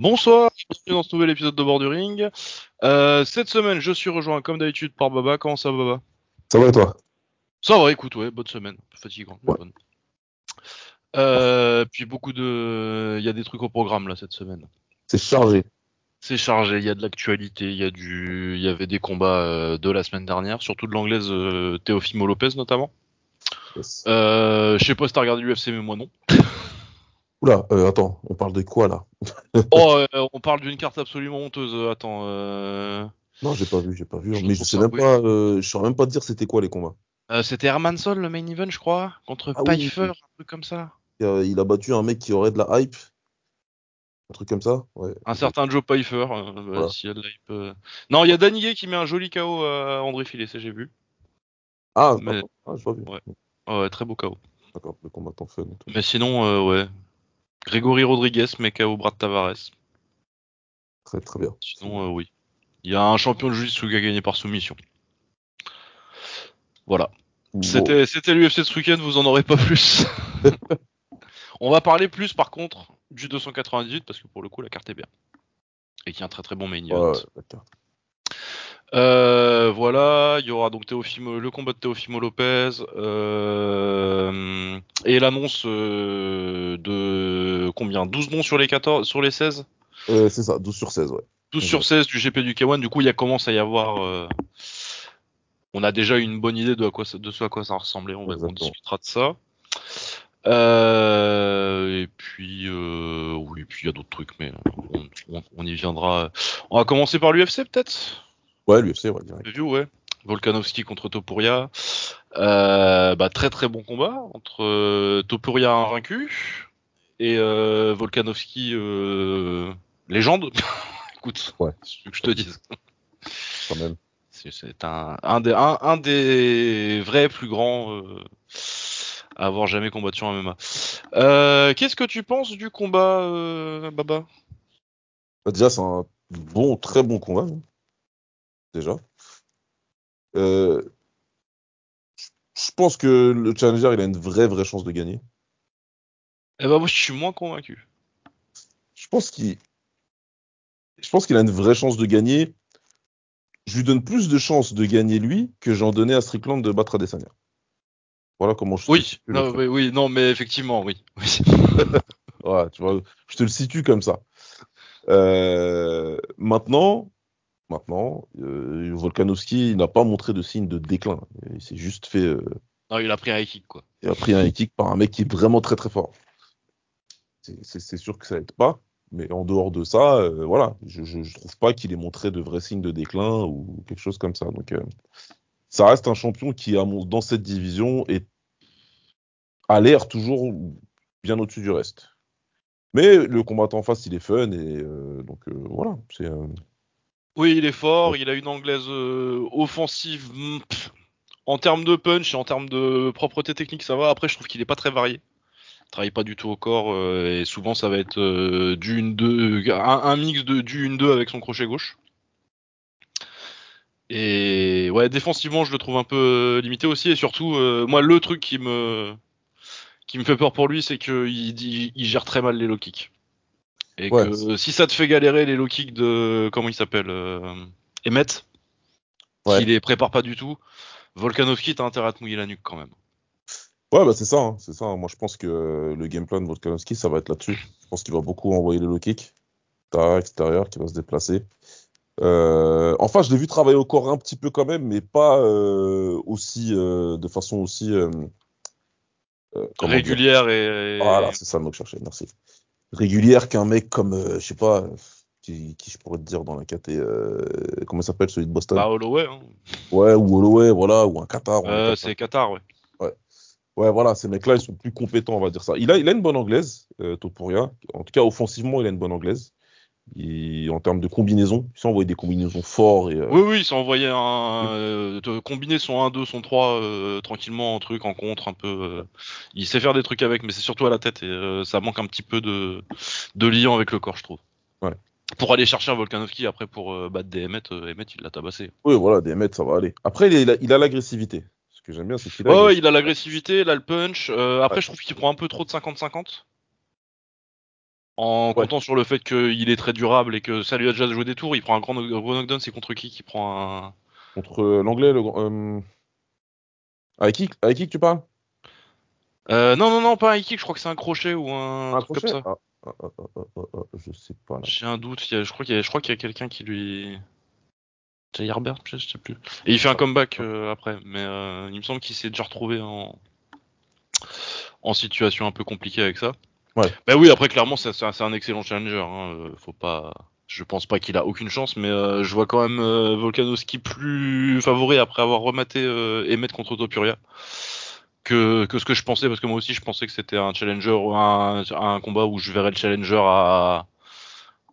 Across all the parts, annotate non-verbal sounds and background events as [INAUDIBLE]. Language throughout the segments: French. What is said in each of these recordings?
Bonsoir, bienvenue dans ce nouvel épisode de Borduring. Euh, cette semaine, je suis rejoint comme d'habitude par Baba. Comment ça, Baba? Ça va et toi? Ça va, écoute, ouais, bonne semaine. Fatigant, Ouais. bonne. Euh, puis beaucoup de, il y a des trucs au programme là cette semaine. C'est chargé. C'est chargé, il y a de l'actualité, il y a du, il y avait des combats euh, de la semaine dernière, surtout de l'anglaise euh, Teofimo Lopez notamment. Yes. Euh, je sais pas si t'as regardé l'UFC, mais moi non. [LAUGHS] Oula, euh, attends, on parle de quoi là [LAUGHS] Oh, euh, on parle d'une carte absolument honteuse. Attends. Euh... Non, j'ai pas vu, j'ai pas vu. Je mais je sais ça, même oui. pas, euh, je saurais même pas te dire c'était quoi les combats. Euh, C'était Hermanson le main event, je crois, contre Ah Pfeiffer, oui. un truc comme ça. Euh, il a battu un mec qui aurait de la hype, un truc comme ça. Ouais. Un certain Joe Pfeiffer. euh, Voilà. s'il y a de l'hype, euh. Non, il y a Daniguet qui met un joli KO à André Fillet, ça j'ai vu. Ah, Mais- ah, j'ai pas vu. Ouais. Oh, ouais, très beau KO. D'accord, le combattant fun. et tout. Mais sinon, euh, ouais. Grégory Rodriguez met KO Brad Tavares. Très très bien. Sinon, euh, oui. Il y a un champion de jiu-jitsu qui a gagné par soumission. Voilà. C'était c'était l'UFC de ce week-end, vous en aurez pas plus. [LAUGHS] On va parler plus par contre du 298 parce que pour le coup la carte est bien. Et qu'il y a un très très bon main event. Ouais. Euh, voilà, il y aura donc Teofimo, le combat de Teofimo Lopez euh, et l'annonce euh, de combien? 12 noms sur les 14 sur les 16 Euh, c'est ça, 12 sur 16, ouais. 12 Mhm. sur 16 du GP du K1 du coup il y a commence à y avoir euh, on a déjà une bonne idée de, à quoi de ce à quoi ça ressemblait on, va, on discutera de ça. Euh, et puis euh, oui puis il y a d'autres trucs mais on, on- on y viendra. On va commencer par l'UFC peut-être? Ouais, l'UFC, ouais, direct. Ouais. Volkanovski contre Topuria. Euh, bah, très très bon combat entre euh, Topuria invaincu et euh, Volkanovski légende. [LAUGHS] Écoute, Ouais. c'est ce que je te dise. Quand même. C'est- un, un, des, un, un des vrais plus grands à avoir jamais combattu en MMA. Qu'est-ce que tu penses du combat, Baba? Bah, déjà, c'est un bon, très bon combat. hein. Déjà. Euh, je- pense que le challenger, il a une vraie, vraie chance de gagner. Eh ben moi je suis moins convaincu. Je pense qu'il, je pense qu'il a une vraie chance de gagner. Je lui donne plus de chances de gagner lui que j'en donnais à Strickland de battre Adesanya. Voilà comment je Oui, non, mais, oui, non, mais effectivement, oui. [LAUGHS] oui. Ouais, tu vois, je te le situe comme ça. Euh, maintenant, maintenant, euh, Volkanovski n'a pas montré de signe de déclin. Il s'est juste fait, euh, Non, il a pris un high kick, quoi. il a pris un kick par un mec qui est vraiment très très fort. C'est- sûr que ça aide pas, mais en dehors de ça, euh, voilà, je, je, je trouve pas qu'il ait montré de vrais signes de déclin ou quelque chose comme ça. Donc, euh, ça reste un champion qui, dans cette division, est, a l'air toujours bien au-dessus du reste. Mais le combattant en face, il est fun et euh, donc euh, voilà, c'est euh, Oui, il est fort, il a une anglaise euh, offensive. mm, en termes de punch et en termes de propreté technique, ça va. Après, je trouve qu'il est pas très varié. Il travaille pas du tout au corps euh, et souvent ça va être euh, du 1-2, un, mix de du 1-2 avec son crochet gauche. Et ouais, défensivement, je le trouve un peu limité aussi. Et surtout, moi, le truc qui me fait peur pour lui, c'est qu'il il, il gère très mal les low kicks. Et Ouais. que si ça te fait galérer les low kicks de comment il s'appelle euh, Emmett, Ouais. qui les prépare pas du tout, Volkanovski, t'as intérêt à te mouiller la nuque quand même. Ouais, bah c'est ça, hein, c'est ça. Moi, je pense que le game plan de Volkanovski, ça va être là-dessus. Je pense qu'il va beaucoup envoyer les low kicks, Tara extérieur, qui va se déplacer. Euh, enfin, je l'ai vu travailler au corps un petit peu quand même, mais pas euh, aussi, euh, de façon aussi Régulière et, et- Voilà, c'est ça le mot que je cherchais. Merci. Régulière qu'un mec comme, euh, je sais pas, qui, qui je pourrais te dire dans la KT, euh, comment s'appelle celui de Boston? Bah, Holloway. Hein. Ouais, ou Holloway, voilà, ou un Qatar. Euh, c'est Qatar, ouais. Ouais, voilà, ces mecs-là, ils sont plus compétents, on va dire ça. Il a, il a une bonne anglaise, euh, Topuria. En tout cas, offensivement, il a une bonne anglaise. Il- en termes de combinaison, il sait envoyer des combinaisons forts. Et, euh, Oui, oui, il s'est envoyé un. Euh, de combiner son 1, 2, son 3 euh, tranquillement en truc, en contre, un peu. il sait faire des trucs avec, mais c'est surtout à la tête et ça manque un petit peu de, de liant avec le corps, je trouve. Ouais. Pour aller chercher un Volkanovski après pour battre des Emmett, euh, Emmett il l'a tabassé. Oui, voilà, des mètres, ça va aller. Après, il, a- l'agressivité. Ce que j'aime bien, c'est qu'il a. Ouais, il a l'agressivité, il a le punch. après, Ouais. je trouve qu'il prend un peu trop de 50-50. En Ouais. comptant sur le fait qu'il est très durable et que ça lui a déjà joué des tours, il prend un grand, gros knockdown, c'est contre qui qui prend un... Contre euh, l'anglais, le. euh, Avec qui, avec qui que tu parles? Euh, non, non, non, pas un kick, je crois que c'est un crochet ou un, Un truc comme ça. Ah, ah, ah, Je sais pas. J'ai un doute, il y a- je crois qu'il y a, quelqu'un qui lui... C'est Herbert, je sais plus. Et il fait un comeback euh, après, mais euh, il me semble qu'il s'est déjà retrouvé en... en situation un peu compliquée avec ça. Ouais. Bah oui, après clairement c'est un, excellent challenger. Hein. euh, Faut pas, je pense pas qu'il a aucune chance, mais euh, je vois quand même euh, Volkanovski plus favori après avoir rematé euh, Emmett contre Topuria que, que ce que je pensais, parce que moi aussi je pensais que c'était un challenger, un, un combat où je verrais le challenger à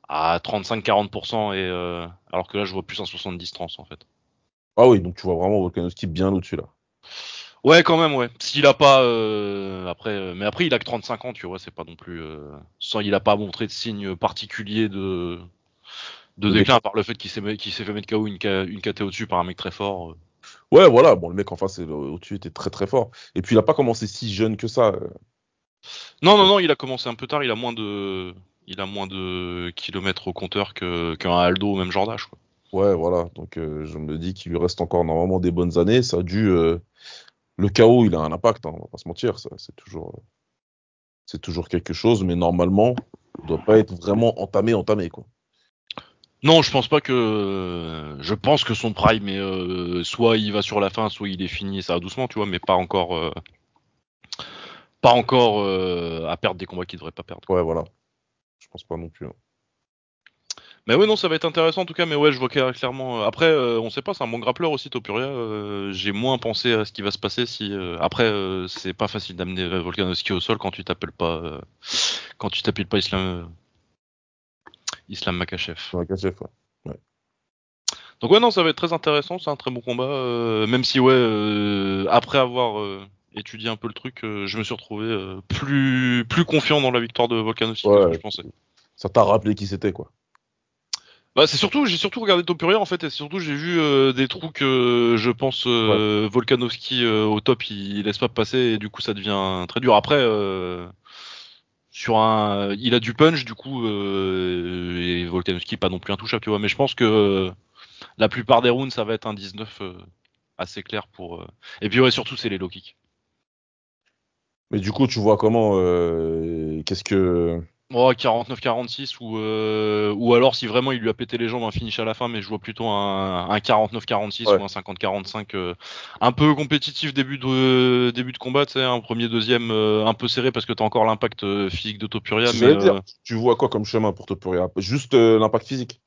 à 35-40% et euh, alors que là je vois plus un 70-30 en fait. Ah oui, donc tu vois vraiment Volkanovski bien au-dessus là. Ouais, quand même, ouais. S'il a pas euh, après, euh, mais après il a que 35 ans, tu vois, c'est pas non plus. Euh, sans, il a pas montré de signe particulier de de déclin, à part le fait qu'il s'est qu'il s'est fait mettre KO une, une KT au-dessus par un mec très fort. Ouais, voilà, bon, le mec en face au-dessus était très très fort. Et puis il a pas commencé si jeune que ça. Non, non, non, il a commencé un peu tard. Il a moins de, il a moins de kilomètres au compteur que qu'un Aldo ou même Jordache. Quoi. Ouais, voilà. Donc je me dis qu'il lui reste encore normalement des bonnes années. Ça a dû. Le chaos, il a un impact, hein, on va pas se mentir. C'est toujours, c'est toujours quelque chose, mais normalement, il doit pas être vraiment entamé, entamé quoi. Non, je pense pas que. Je pense que son prime, mais euh, soit il va sur la fin, soit il est fini, et ça va doucement, tu vois, mais pas encore. euh, Pas encore euh, à perdre des combats qu'il devrait pas perdre. Ouais, voilà. Je pense pas non plus. hein. Mais ouais, non, ça va être intéressant en tout cas. Mais ouais, je vois clair- clairement. euh, Après, euh, on sait pas, c'est un bon grappleur aussi, Topuria. euh, J'ai moins pensé à ce qui va se passer si. euh, Après, c'est pas facile d'amener Volkanovski au sol quand tu t'appelles pas. Quand tu t'appelles pas Islam. Islam Makachev. KCF, ouais. Donc ouais, non, ça va être très intéressant. C'est un très bon combat. même si ouais, après avoir étudié un peu le truc, je me suis retrouvé plus plus confiant dans la victoire de Volkanovski Ouais. que je pensais. Ça t'a rappelé qui c'était, quoi. Bah c'est surtout j'ai surtout regardé Topuria en fait et surtout j'ai vu euh, des trous que je pense euh, Volkanovski euh, au top il, il laisse pas passer et du coup ça devient très dur après euh, sur un il a du punch du coup euh, et Volkanovski pas non plus intouchable tu vois mais je pense que euh, la plupart des rounds ça va être un 19 euh, assez clair pour euh, et puis ouais surtout c'est les low kicks. Mais du coup, tu vois comment. euh, Qu'est-ce que. Oh, 49-46 ou euh, ou alors si vraiment il lui a pété les jambes un finish à la fin mais je vois plutôt un, un 49-46 Ouais. ou un 50-45 euh, un peu compétitif début de début de combat tu sais un premier deuxième euh, un peu serré parce que t'as encore l'impact euh, physique de Topuria mais dire, tu vois quoi comme chemin pour Topuria? Juste euh, l'impact physique?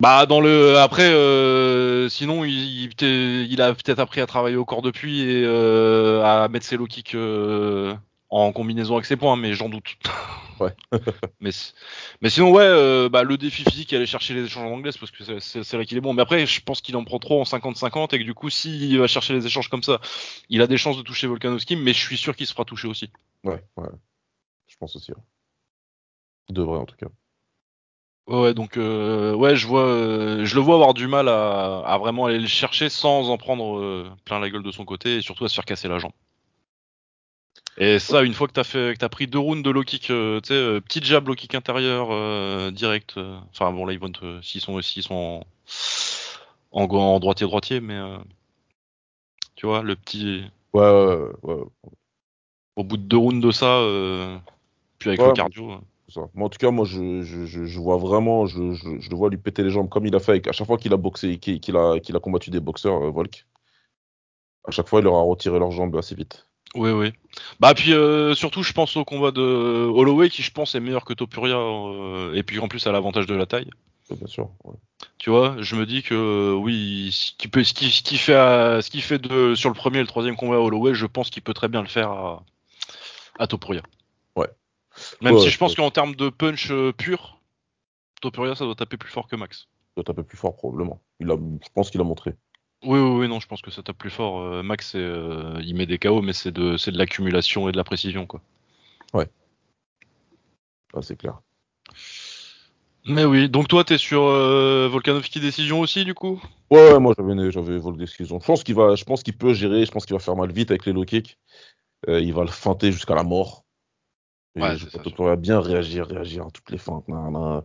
bah dans le après euh, sinon il, il, t'est- il a peut-être appris à travailler au corps depuis et euh, à mettre ses low kicks euh, en combinaison avec ses points mais j'en doute [LAUGHS] Ouais. [LAUGHS] mais, si- mais sinon, ouais, euh, bah, le défi physique, aller chercher les échanges en anglaise parce que c'est- là qu'il est bon. Mais après, je pense qu'il en prend trop en 50-50 et que du coup, s'il va chercher les échanges comme ça, il a des chances de toucher Volkanovski, mais je suis sûr qu'il se fera toucher aussi. Ouais, ouais. Je pense aussi. ouais. Il devrait, en tout cas. Ouais, donc, euh, ouais, je vois, euh, je le vois avoir du mal à, à vraiment aller le chercher sans en prendre plein la gueule de son côté et surtout à se faire casser la jambe. Et ça, une fois que t'as fait, que t'as pris deux rounds de low kick, euh, tu sais, euh, petit jab low kick intérieur euh, direct. Enfin bon, là ils vont s'ils sont s'ils sont en, en, en droitier droitier, mais tu vois le petit Ouais, ouais, ouais. au bout de deux rounds de ça, puis avec Ouais, le cardio. ça. Mais en tout cas, moi, je, je, vois vraiment, je, le vois lui péter les jambes comme il a fait avec, à chaque fois qu'il a boxé, qu'il a, qu'il a combattu des boxeurs, Volk. À chaque fois, il leur a retiré leurs jambes assez vite. Oui, oui. Bah puis euh, surtout, je pense au combat de Holloway qui, je pense, est meilleur que Topuria euh, et puis en plus, a l'avantage de la taille. Bien sûr. ouais. Tu vois, je me dis que oui, ce qui peut, ce qui, ce qui fait, à- ce qui fait de sur le premier et le troisième combat à Holloway, je pense qu'il peut très bien le faire à, à Topuria. Ouais. Même Ouais, si je pense qu'en termes de punch euh, pur, Topuria ça doit taper plus fort que Max. Il doit taper plus fort, probablement. Il a, je pense qu'il a montré. Oui, oui, oui, non, je pense que ça tape plus fort. Euh, Max, euh, il met des KO, mais c'est de, l'accumulation et de la précision, quoi. Ah, c'est clair. Mais oui, donc toi, t'es sur euh, Volkanovski décision aussi, du coup? Ouais, ouais, moi, j'avais, j'avais d'exclusion. Je pense qu'il va, je pense qu'il peut gérer, je pense qu'il va faire mal vite avec les low kicks. Euh, il va le feinter jusqu'à la mort. Et Ouais, je ça, bien réagir, réagir à toutes les feintes. nan, nan.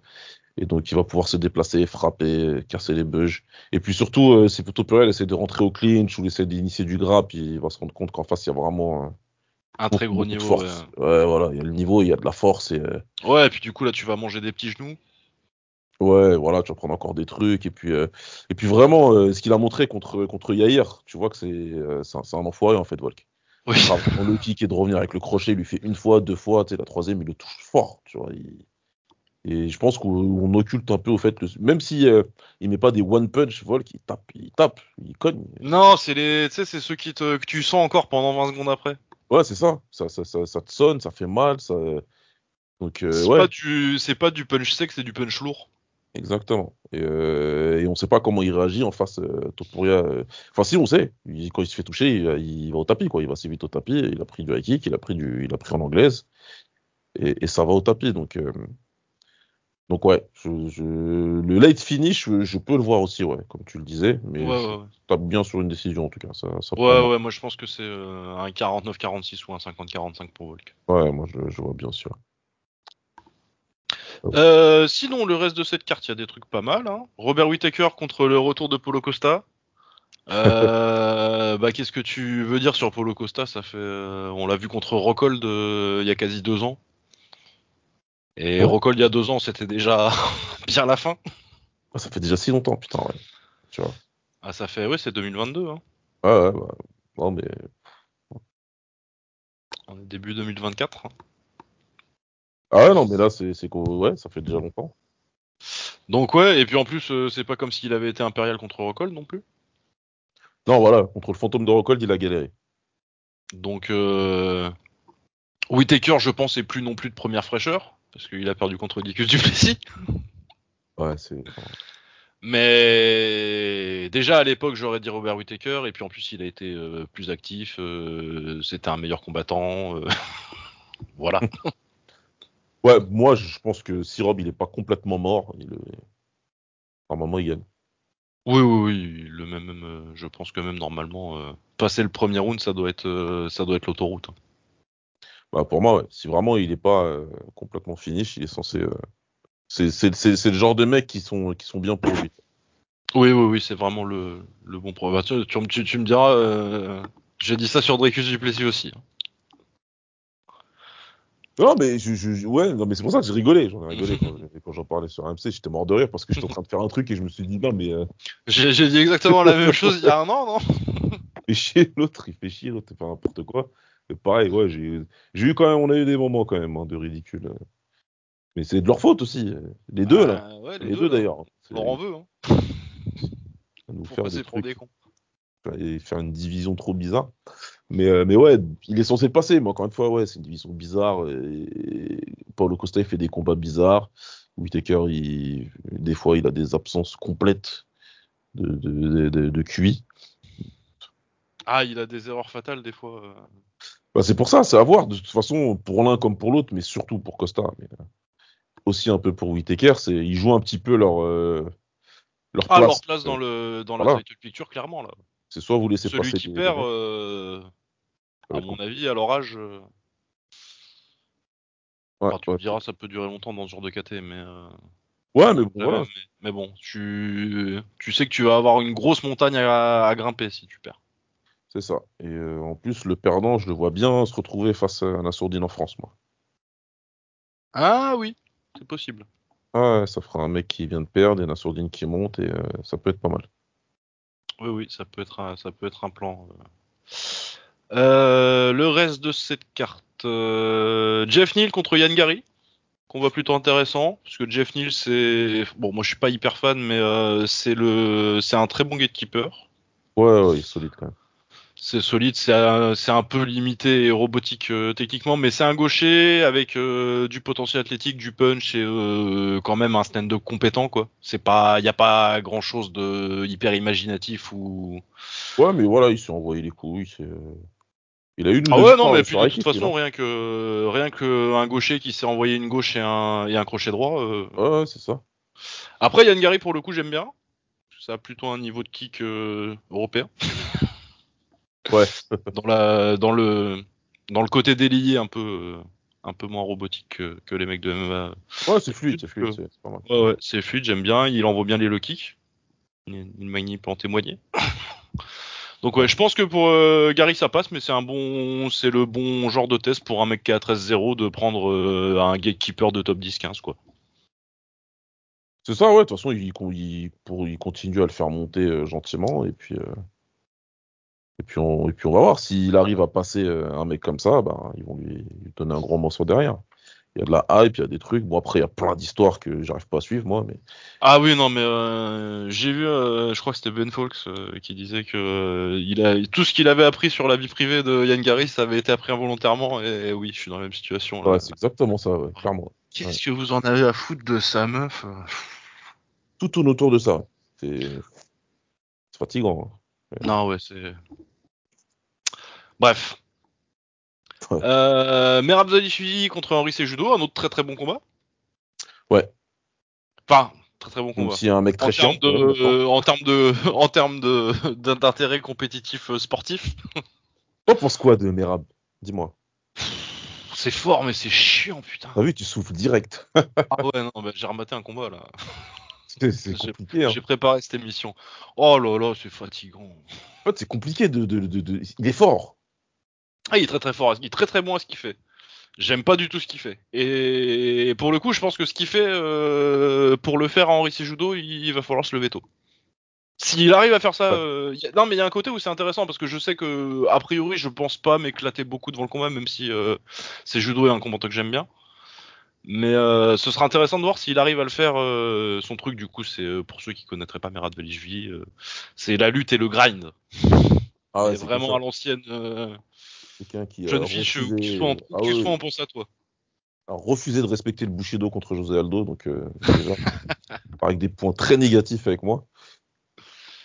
Et donc, il va pouvoir se déplacer, frapper, casser les bugs. Et puis surtout, euh, si Potopurel essaie de rentrer au clinch ou essaie d'initier du grab, il va se rendre compte qu'en face, il y a vraiment euh, Un très gros niveau. force. Ouais. voilà, il y a le niveau, il y a de la force. Et, euh, Ouais. et puis du coup, là, tu vas manger des petits genoux. ouais, voilà, tu vas prendre encore des trucs. Et puis, euh, et puis vraiment, euh, ce qu'il a montré contre, contre Yair, tu vois que c'est c'est un, c'est un enfoiré, en fait, Volk. Oui. Low kick et de revenir avec le crochet, il lui fait une fois, deux fois, tu sais, la troisième, il le touche fort, tu vois. il- Et je pense qu'on on occulte un peu au fait, le... même si euh, il met pas des one punch, Volk, il tape, il tape, il cogne. Non, c'est les, tu sais, c'est ceux qui te, que tu sens encore pendant 20 secondes après. Ouais, c'est ça. Ça, ça, ça, ça te sonne, ça fait mal, ça. Donc euh, c'est ouais, pas du, c'est pas du punch sec, c'est du punch lourd. exactement. Et, euh, et on sait pas comment il réagit en face. Euh, Topuria. euh. Enfin, si on sait. Il- quand il se fait toucher, il, il va au tapis, quoi. Il va assez vite au tapis. Il a pris du high kick, il a pris du, il a pris en anglaise, et, et ça va au tapis. Donc donc ouais, je, je... le late finish, je, je peux le voir aussi, ouais, comme tu le disais, mais Ouais, je ouais, ouais. tape bien sur une décision en tout cas. Ça, ça prend Ouais, ouais, moi je pense que c'est euh, un 49-46 ou un 50-45 pour Volk. Ouais, moi je, vois bien sûr. Euh, sinon, le reste de cette carte, il y a des trucs pas mal. Hein. Robert Whittaker contre le retour de Polo Costa. [LAUGHS] Euh, bah, qu'est-ce que tu veux dire sur Polo Costa? Ça fait, euh, on l'a vu contre Rockhold il y a quasi deux ans. Et. Rockhold il y a deux ans, c'était déjà [LAUGHS] bien la fin. Ah, ça fait déjà si longtemps, putain, ouais. Tu vois. Ah, ça fait, ouais, c'est 2022. Hein. Ouais, ouais, bah, non mais On est début 2024. hein. Ah ouais, non, mais là, c'est, ouais, ça fait déjà longtemps. Donc ouais, et puis en plus, euh, c'est pas comme s'il avait été impérial contre Rockhold non plus. Non, voilà, contre le fantôme de Rockhold, il a galéré. Donc euh... Whittaker, je pense, est plus non plus de première fraîcheur parce qu'il a perdu contre Dicus Duplessis. Ouais, c'est. Mais déjà à l'époque, j'aurais dit Robert Whittaker, et puis en plus, il a été euh, plus actif. euh, C'était un meilleur combattant. euh, [LAUGHS] voilà. [LAUGHS] Ouais, moi, je pense que si Rob, il est pas complètement mort, il normalement, il gagne. Oui, oui, oui. Le même, même, je pense que même normalement, passer le premier round, ça doit être, ça doit être l'autoroute. Bah, pour moi, ouais, si vraiment il est pas euh, complètement finish, il est censé. euh, C'est, le genre de mecs qui sont, qui sont bien pour lui. Oui, oui, oui, c'est vraiment le, le bon pro. Bah, tu, tu, tu- me diras, euh, j'ai dit ça sur Dracus Duplessis aussi. hein. Non, mais je, je- ouais, non, mais c'est pour ça que j'ai rigolé. J'en ai rigolé [LAUGHS] quand, quand j'en parlais sur AMC. J'étais mort de rire parce que j'étais en train de faire un truc et je me suis dit, non, mais euh, J'ai dit exactement la même chose il y a un an, non? [LAUGHS] Il fait chier l'autre, il fait chier l'autre, c'est pas n'importe quoi. Pareil, ouais, j'ai, eu quand même, on a eu des moments quand même hein, de ridicule. Mais c'est de leur faute aussi. euh, Les deux, là. Ah, ouais, Les, deux, là. d'ailleurs. C'est- On en veut, hein. à nous Faut faire passer des pour trucs, des cons. et faire une division trop bizarre. Mais, euh, mais ouais, il est censé passer. Mais encore une fois, ouais, c'est une division bizarre. Et... Paulo Costa, il fait des combats bizarres. Whitaker, il... des fois, il a des absences complètes de, de, de, de QI. Ah, il a des erreurs fatales des fois. Bah, c'est pour ça, c'est à voir. De toute façon, pour l'un comme pour l'autre, mais surtout pour Costa. Mais euh, aussi un peu pour Whitaker, c'est ils jouent un petit peu leur, euh, leur Ah, place. leur place dans le dans la title picture, clairement là. C'est soit vous laissez Celui passer qui les- perd, euh, à mon avis, à leur âge, euh, Ouais, enfin, tu ouais, me diras, ça peut durer longtemps dans ce genre de KT, mais. euh, ouais, mais bon, jamais, voilà. mais, mais bon, tu tu sais que tu vas avoir une grosse montagne à, à grimper si tu perds. C'est ça. Et euh, en plus, le perdant, je le vois bien se retrouver face à Nassourdine en France, moi. Ah oui, c'est possible. Ah ouais, ça fera un mec qui vient de perdre et Nassourdine qui monte et euh, ça peut être pas mal. Oui, oui, ça peut être un, ça peut être un plan. euh. Le reste de cette carte, Jeff Neal contre Yann Gary, qu'on voit plutôt intéressant, parce que Jeff Neal, c'est bon, moi je suis pas hyper fan, mais c'est le, c'est un très bon gatekeeper. Ouais, ouais, il est solide quand même. C'est solide, c'est un, peu limité et robotique euh, techniquement, mais c'est un gaucher avec euh, du potentiel athlétique, du punch et euh, quand même un stand-up compétent quoi. C'est pas, y a pas grand chose de hyper imaginatif ou. Ouais, mais voilà, il s'est envoyé les couilles. Il a eu une Ah ouais non mais puis de toute façon rien que rien que un gaucher qui s'est envoyé une gauche et un et un crochet droit. euh. Ouais, ouais, c'est ça. Après Yann Gary pour le coup j'aime bien. Ça a plutôt un niveau de kick euh, européen. [LAUGHS] Ouais. [LAUGHS] dans la dans le dans le côté délié un peu euh, un peu moins robotique que, que les mecs de MMA. Ouais, c'est fluide, c'est fluide, c'est pas mal. Ouais, ouais, c'est fluide, j'aime bien. Il envoie bien les low kicks. Il, peut en témoigner. [COUGHS] Donc ouais, je pense que pour euh, Gary ça passe, mais c'est un bon, c'est le bon genre de test pour un mec qui est à 13-0 de prendre euh, un gatekeeper de top 10-15 quoi. C'est ça, ouais, de toute façon, il, pour, il continue à le faire monter euh, gentiment, et puis, euh, et, puis on, et puis on va voir. S'il arrive à passer euh, un mec comme ça, ben, ils vont lui, lui donner un gros morceau derrière. Il y a de la hype, il y a des trucs. Bon, après, il y a plein d'histoires que j'arrive pas à suivre, moi, mais Ah oui non mais euh, j'ai vu, euh, je crois que c'était Ben Folks euh, qui disait que euh, il a tout ce qu'il avait appris sur la vie privée de Yann Gary, ça avait été appris involontairement et, oui, je suis dans la même situation. Là. ouais, c'est exactement ça, ouais, clairement. Qu'est-ce que vous en avez à foutre de sa meuf Tout tourne autour de ça. C'est c'est fatigant. hein. Non ouais c'est. Bref. Ouais. Euh, Merab contre Henri Sejudo, un autre très très bon combat. Ouais. Enfin, très très bon combat. a un mec En très chiant, termes de, euh, en termes de, [LAUGHS] en termes de, d'intérêt compétitif euh, sportif, T'en penses quoi de Merab Dis-moi. c'est fort mais c'est chiant putain. T'as vu, tu souffles direct. [LAUGHS] Ah ouais non, bah, j'ai rematé un combat là. [LAUGHS] C'est J'ai- compliqué. Hein. J'ai préparé cette émission. Oh là là, c'est fatigant. En fait, c'est compliqué de, de, de, de- Il est fort. Ah, il est très très fort, il est très très bon à ce qu'il fait. J'aime pas du tout ce qu'il fait. Et pour le coup, je pense que ce qu'il fait, euh, pour le faire à Henri Sejudo, il, va falloir se lever tôt. S'il arrive à faire ça, euh, y a- non mais il y a un côté où c'est intéressant parce que je sais que a priori je pense pas m'éclater beaucoup devant le combat, même si euh, Sejudo est un combattant que j'aime bien. Mais euh, ce sera intéressant de voir s'il arrive à le faire. euh, son truc du coup, c'est euh, pour ceux qui connaîtraient pas Merad Velishvili, euh, c'est la lutte et le grind. Ah ouais, C'est c'est vraiment à l'ancienne. Euh, quelqu'un qui jeune refusé- qui soit en, Ah ouais, soit en pense à toi. a refusé de respecter le Bushido contre José Aldo, donc euh, déjà, [LAUGHS] avec des points très négatifs avec moi.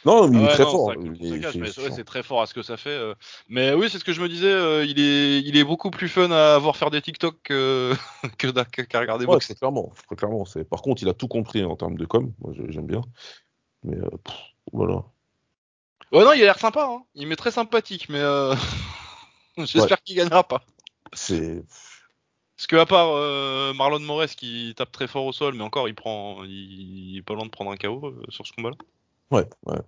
Non, mais il Ah est très non, fort. c'est ouais, très fort à ce que ça fait. euh. Mais oui, c'est ce que je me disais. euh, il est, il est beaucoup plus fun à voir faire des TikTok que [LAUGHS] qu'à regarder Ouais, clairement, clairement. C'est... Par contre, il a tout compris en termes de com. Moi, j'ai- j'aime bien. Mais euh, pff, voilà. Ouais, non, il a l'air sympa. Hein. Il m'est très sympathique, mais [LAUGHS] j'espère qu'il gagnera pas. C'est Parce que à part euh, Marlon Moraes qui tape très fort au sol, mais encore, il prend, il, il est pas loin de prendre un KO euh, sur ce combat-là. ouais, ouais.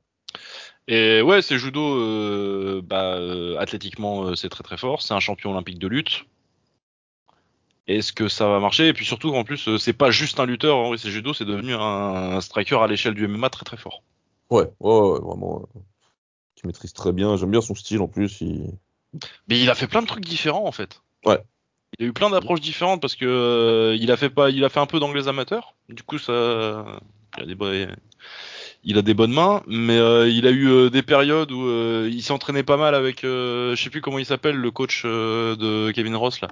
Et ouais, c'est judo, euh, bah, athlétiquement, c'est très très fort. C'est un champion olympique de lutte. Est-ce que ça va marcher? Et puis surtout, en plus, c'est pas juste un lutteur, Henri c'est judo, c'est devenu un, un striker à l'échelle du MMA très très fort. Ouais, ouais, ouais, vraiment. euh, qui maîtrise très bien. J'aime bien son style en plus. Il... Mais il a fait plein de trucs différents en fait. Ouais. Il a eu plein d'approches différentes parce que euh, il a fait pas, il a fait un peu d'anglais amateur. Du coup, ça, il a des, bo- il a des bonnes mains, mais euh, il a eu euh, des périodes où il s'entraînait pas mal avec, euh, je sais plus comment il s'appelle, le coach de Kevin Ross là.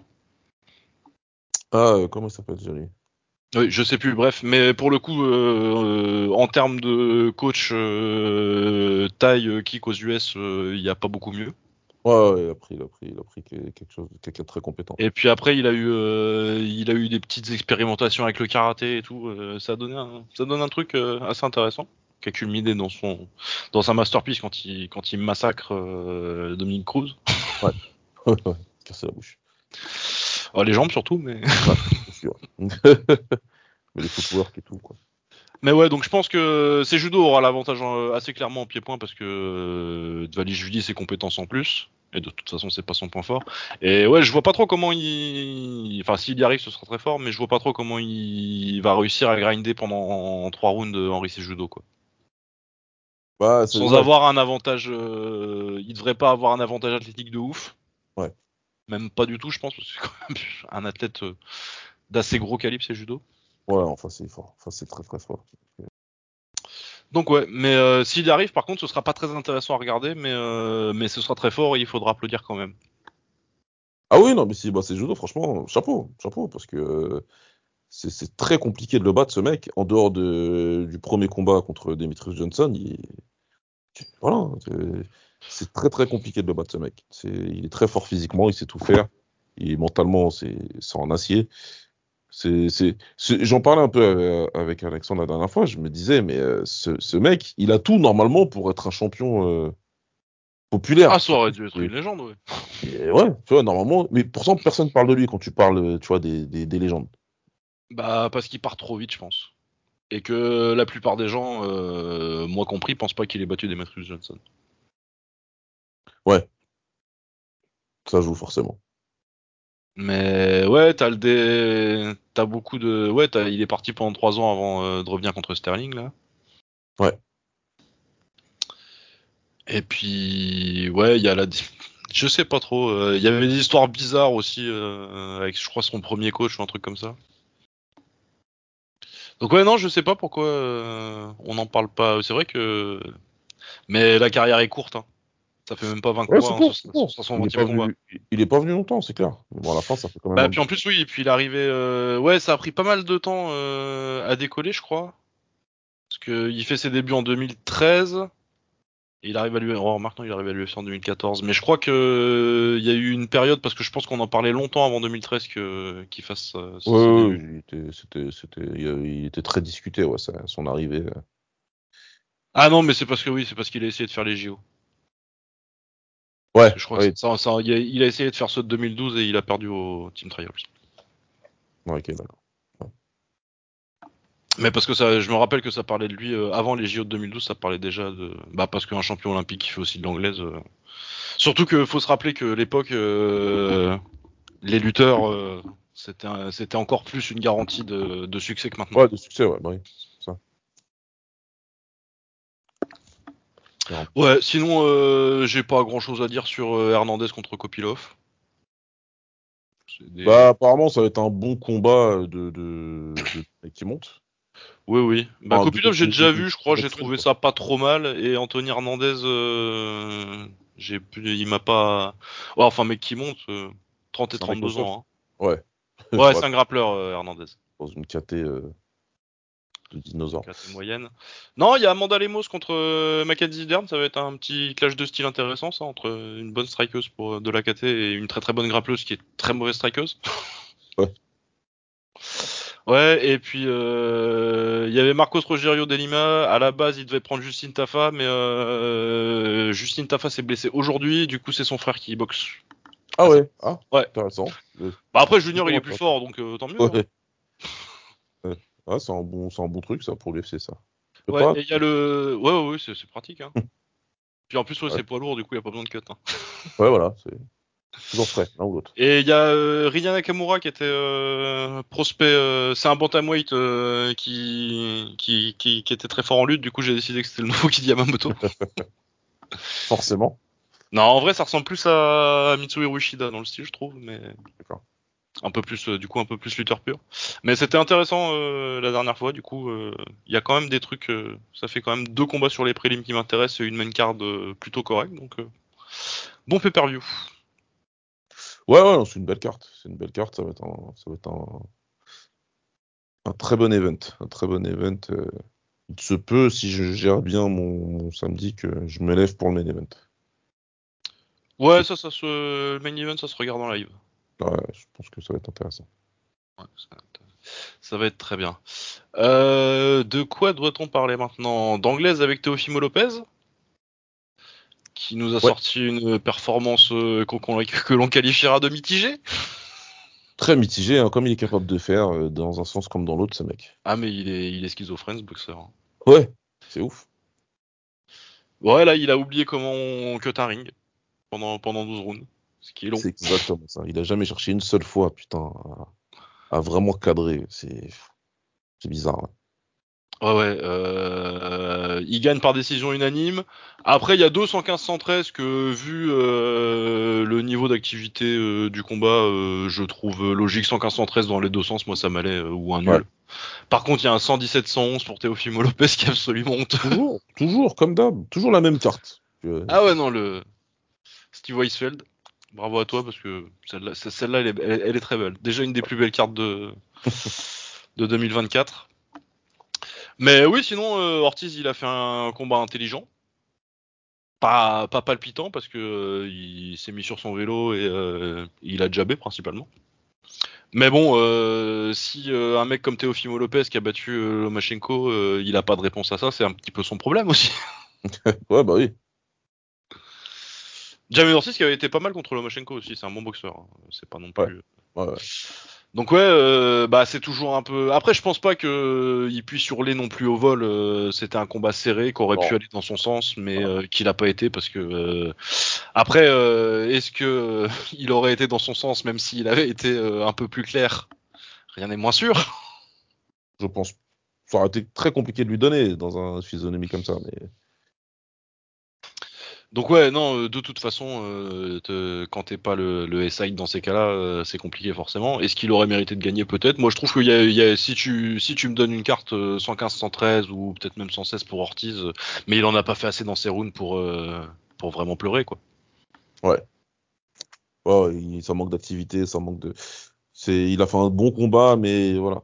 Ah, comment il s'appelle, Jerry? Oui, je sais plus, bref, mais pour le coup, euh, euh, en termes de coach euh, taille kick aux US, il n'y a pas beaucoup mieux. Ouais, ouais, il a pris, il a pris, il a pris que- quelque chose, quelqu'un de très compétent. Et puis après, il a eu, euh, il a eu des petites expérimentations avec le karaté et tout. euh, ça a donné, un, ça donne un truc euh, assez intéressant, qui a culminé dans son, dans sa masterpiece quand il, quand il massacre Dominique Cruz. Ouais, [LAUGHS] ouais, casser la bouche. Oh, les jambes surtout, mais. C'est sûr. [LAUGHS] Mais les footwork et tout, quoi. Mais ouais, donc je pense que c'est judo aura l'avantage euh, assez clairement en pied-point parce que euh, Dvalishvili ses compétences en plus. Et de toute façon, c'est pas son point fort. Et ouais, je vois pas trop comment il. Enfin, s'il y arrive, ce sera très fort, mais je vois pas trop comment il va réussir à grinder pendant trois rounds de Henri Sejudo, quoi. Bah, Sans avoir un avantage. euh, il devrait pas avoir un avantage athlétique de ouf. Ouais. Même pas du tout, je pense, parce que c'est quand même un athlète euh, d'assez gros calibre, c'est judo. Ouais, enfin, c'est fort. Enfin, c'est très, très fort. Donc ouais, mais euh, s'il arrive, par contre, ce sera pas très intéressant à regarder, mais euh, mais ce sera très fort et il faudra applaudir quand même. Ah oui, non, mais si, bah, c'est judo, franchement, chapeau, chapeau, parce que euh, c'est très compliqué de le battre, ce mec. En dehors de, du premier combat contre Demetrius Johnson, il, voilà, c'est- très, très compliqué de le battre, ce mec. Il est très fort physiquement, il sait tout faire. Et mentalement, c'est c'est en acier. C'est, J'en parlais un peu euh, avec Alexandre la dernière fois. Je me disais, mais euh, ce, ce mec, il a tout normalement pour être un champion, euh, populaire. Ah, ça aurait dû être une légende, ouais. Et ouais, tu vois, normalement. Mais pourtant, personne parle de lui quand tu parles, tu vois, des, des, des légendes. Bah, parce qu'il part trop vite, je pense. Et que la plupart des gens, euh, moi compris, pensent pas qu'il ait battu Demetrius Johnson. Ouais. Ça joue forcément. Mais ouais, t'as le dé... t'as beaucoup de, ouais, t'as... il est parti pendant trois ans avant euh, de revenir contre Sterling là. Ouais. Et puis ouais, il y a la, [LAUGHS] je sais pas trop. euh, Il y avait des histoires bizarres aussi euh, avec, je crois, son premier coach ou un truc comme ça. Donc ouais, non, je sais pas pourquoi euh, on n'en parle pas. C'est vrai que, mais la carrière est courte. Hein. Ça fait même pas 20 Ouais, combats. hein, Il est 20e pas combat. venu, il est pas venu longtemps, c'est clair. Bon, à la fin, ça fait quand même. Bah puis en plus oui, et puis il est arrivé, euh, ouais, ça a pris pas mal de temps euh, à décoller, je crois, parce que il fait ses débuts en 2013. Et il arrive à l'UFC. Oh, maintenant, il arrive à l'UFC en 2014. Mais je crois que il y a eu une période parce que je pense qu'on en parlait longtemps avant 2013 que qu'il fasse. euh, ses Ouais, ouais, débuts. ouais, il était, c'était, c'était, il, était très discuté, ouais, son arrivée. euh. Ah non, mais c'est parce que oui, c'est parce qu'il a essayé de faire les JO. Ouais, je crois que ça, ça- il, a, il a essayé de faire ceux de 2012 et il a perdu au Team Trials. ouais, ok, d'accord. Mais parce que ça, je me rappelle que ça parlait de lui euh, avant les JO de 2012, ça parlait déjà de, bah parce qu'un champion olympique qui fait aussi de l'anglaise. euh. Surtout que faut se rappeler que l'époque, euh, les lutteurs, c'était encore plus une garantie de, de succès que maintenant. Ouais, de succès, ouais, bah oui, Ouais. Sinon, euh, j'ai pas grand chose à dire sur euh, Hernandez contre Kopilov. Des- Bah, apparemment, ça va être un bon combat de, de, de mec qui monte. Oui, oui. Bah, Ah, Kopilov, j'ai déjà vu, je crois, j'ai trouvé ça pas trop mal. Et Anthony Hernandez, euh, j'ai pu, il m'a pas. Ouais, enfin, mec qui monte, euh, 30 et C'est un mec 32 au ans. Ouais. Hein. Ouais, [LAUGHS] c'est un grappleur, euh, Hernandez. Dans une KT euh, de moyenne. Non, il y a Amanda Lemos contre euh, Mackenzie Dern, ça va être un petit clash de style intéressant, ça, entre une bonne strikeuse pour, de la KT et une très très bonne grappleuse qui est très mauvaise strikeuse. [LAUGHS] Ouais. Ouais, et puis euh, il y avait Marcos Rogerio de Lima. À la base, il devait prendre Justine Tafa, mais euh, Justine Tafa s'est blessé aujourd'hui. Du coup, c'est son frère qui boxe. Ah ouais, ah, Ouais. intéressant. Euh, Bah après, Junior, il est plus fort, donc euh, tant mieux. hein. Ouais. Ah, c'est un bon, c'est un bon truc ça pour l'UFC ça. Je Ouais, il y a le. Ouais, ouais, ouais, c'est pratique. Hein. Puis en plus, ouais, Ouais. c'est poids lourd, du coup, il n'y a pas besoin de cut. Hein. [LAUGHS] Ouais, voilà, c'est toujours frais, l'un ou l'autre. Et il y a euh, Ryan Nakamura qui était euh, prospect. euh, c'est un bantamweight euh, qui, qui, qui, qui était très fort en lutte. Du coup, j'ai décidé que c'était le nouveau [LAUGHS] Kid Yamamoto. Forcément. non, en vrai, ça ressemble plus à Mitsuhiro Ishida dans le style, je trouve, mais D'accord. Un peu plus, euh, du coup, un peu plus lutteur pur. Mais c'était intéressant euh, la dernière fois. Du coup, euh, il y a quand même des trucs. euh, ça fait quand même deux combats sur les prélims qui m'intéressent et une main card plutôt correcte. Donc, bon pay-per-view. Ouais, ouais, non, c'est une belle carte. C'est une belle carte, ça va être un, ça va être un, un très bon event. Un très bon event. il se peut, si je gère bien mon, mon samedi, que je me lève pour le main event. Ouais, ça, ça se, le main event, ça se regarde en live. Ouais, je pense que ça va être intéressant. Ouais, ça, va être- ça va être très bien. Euh, de quoi doit-on parler maintenant? D'anglaise avec Teofimo Lopez? Qui nous a sorti une performance euh, [LAUGHS] que l'on qualifiera de mitigée? Très mitigé, hein, comme il est capable de faire, euh, dans un sens comme dans l'autre, ce mec. Ah mais il est, il est schizophrène ce boxeur. hein. Ouais, c'est ouf. Ouais là il a oublié comment on cut un ring pendant, pendant 12 rounds. Ce qui est long. C'est exactement ça. Il a jamais cherché une seule fois, putain, à, à vraiment cadrer. C'est, bizarre. ouais. Ouais, ouais. Euh, il gagne par décision unanime. Après, il y a 215-113 que, vu euh, le niveau d'activité euh, du combat, je trouve logique 115-113 dans les deux sens. Moi, ça m'allait ou un nul. Ouais. Par contre, il y a un 117-111 pour Teofimo [LAUGHS] Lopez qui est absolument honteux. Toujours, toujours, comme d'hab, toujours la même carte. Ah ouais, non, le Steve Weisfeld. Bravo à toi parce que celle-là, celle-là elle, est, elle, elle est très belle. Déjà une des plus belles cartes de [LAUGHS] de 2024. Mais oui, sinon euh, Ortiz il a fait un combat intelligent, pas pas palpitant parce que euh, il s'est mis sur son vélo et euh, il a jabé principalement. Mais bon, si un mec comme Teofimo Lopez qui a battu Lomachenko, il a pas de réponse à ça, c'est un petit peu son problème aussi. [LAUGHS] Ouais, bah oui. Jamie Dorsis qui avait été pas mal contre Lomachenko aussi, c'est un bon boxeur. hein. C'est pas non plus. Ouais, ouais. Donc ouais, euh, bah c'est toujours un peu. Après, je pense pas que euh, il puisse hurler non plus au vol. euh, C'était un combat serré qui aurait pu aller dans son sens, mais euh, qu'il a pas été parce que. euh, Après, euh, est-ce que euh, [LAUGHS] il aurait été dans son sens même s'il avait été euh, un peu plus clair? Rien n'est moins sûr. Je pense. Ça aurait été très compliqué de lui donner dans un physionomie comme ça, mais. Donc ouais, non, euh, de toute façon, euh, te- quand t'es pas le, le SI dans ces cas-là, euh, c'est compliqué forcément. Est-ce qu'il aurait mérité de gagner peut-être? Moi, je trouve qu'il y a, il y a- si tu si tu me donnes une carte euh, 115, 113 ou peut-être même 116 pour Ortiz, euh, mais il en a pas fait assez dans ses rounds pour euh, pour vraiment pleurer quoi. Ouais, il- ça manque d'activité, ça manque de. C'est, il a fait un bon combat, mais voilà.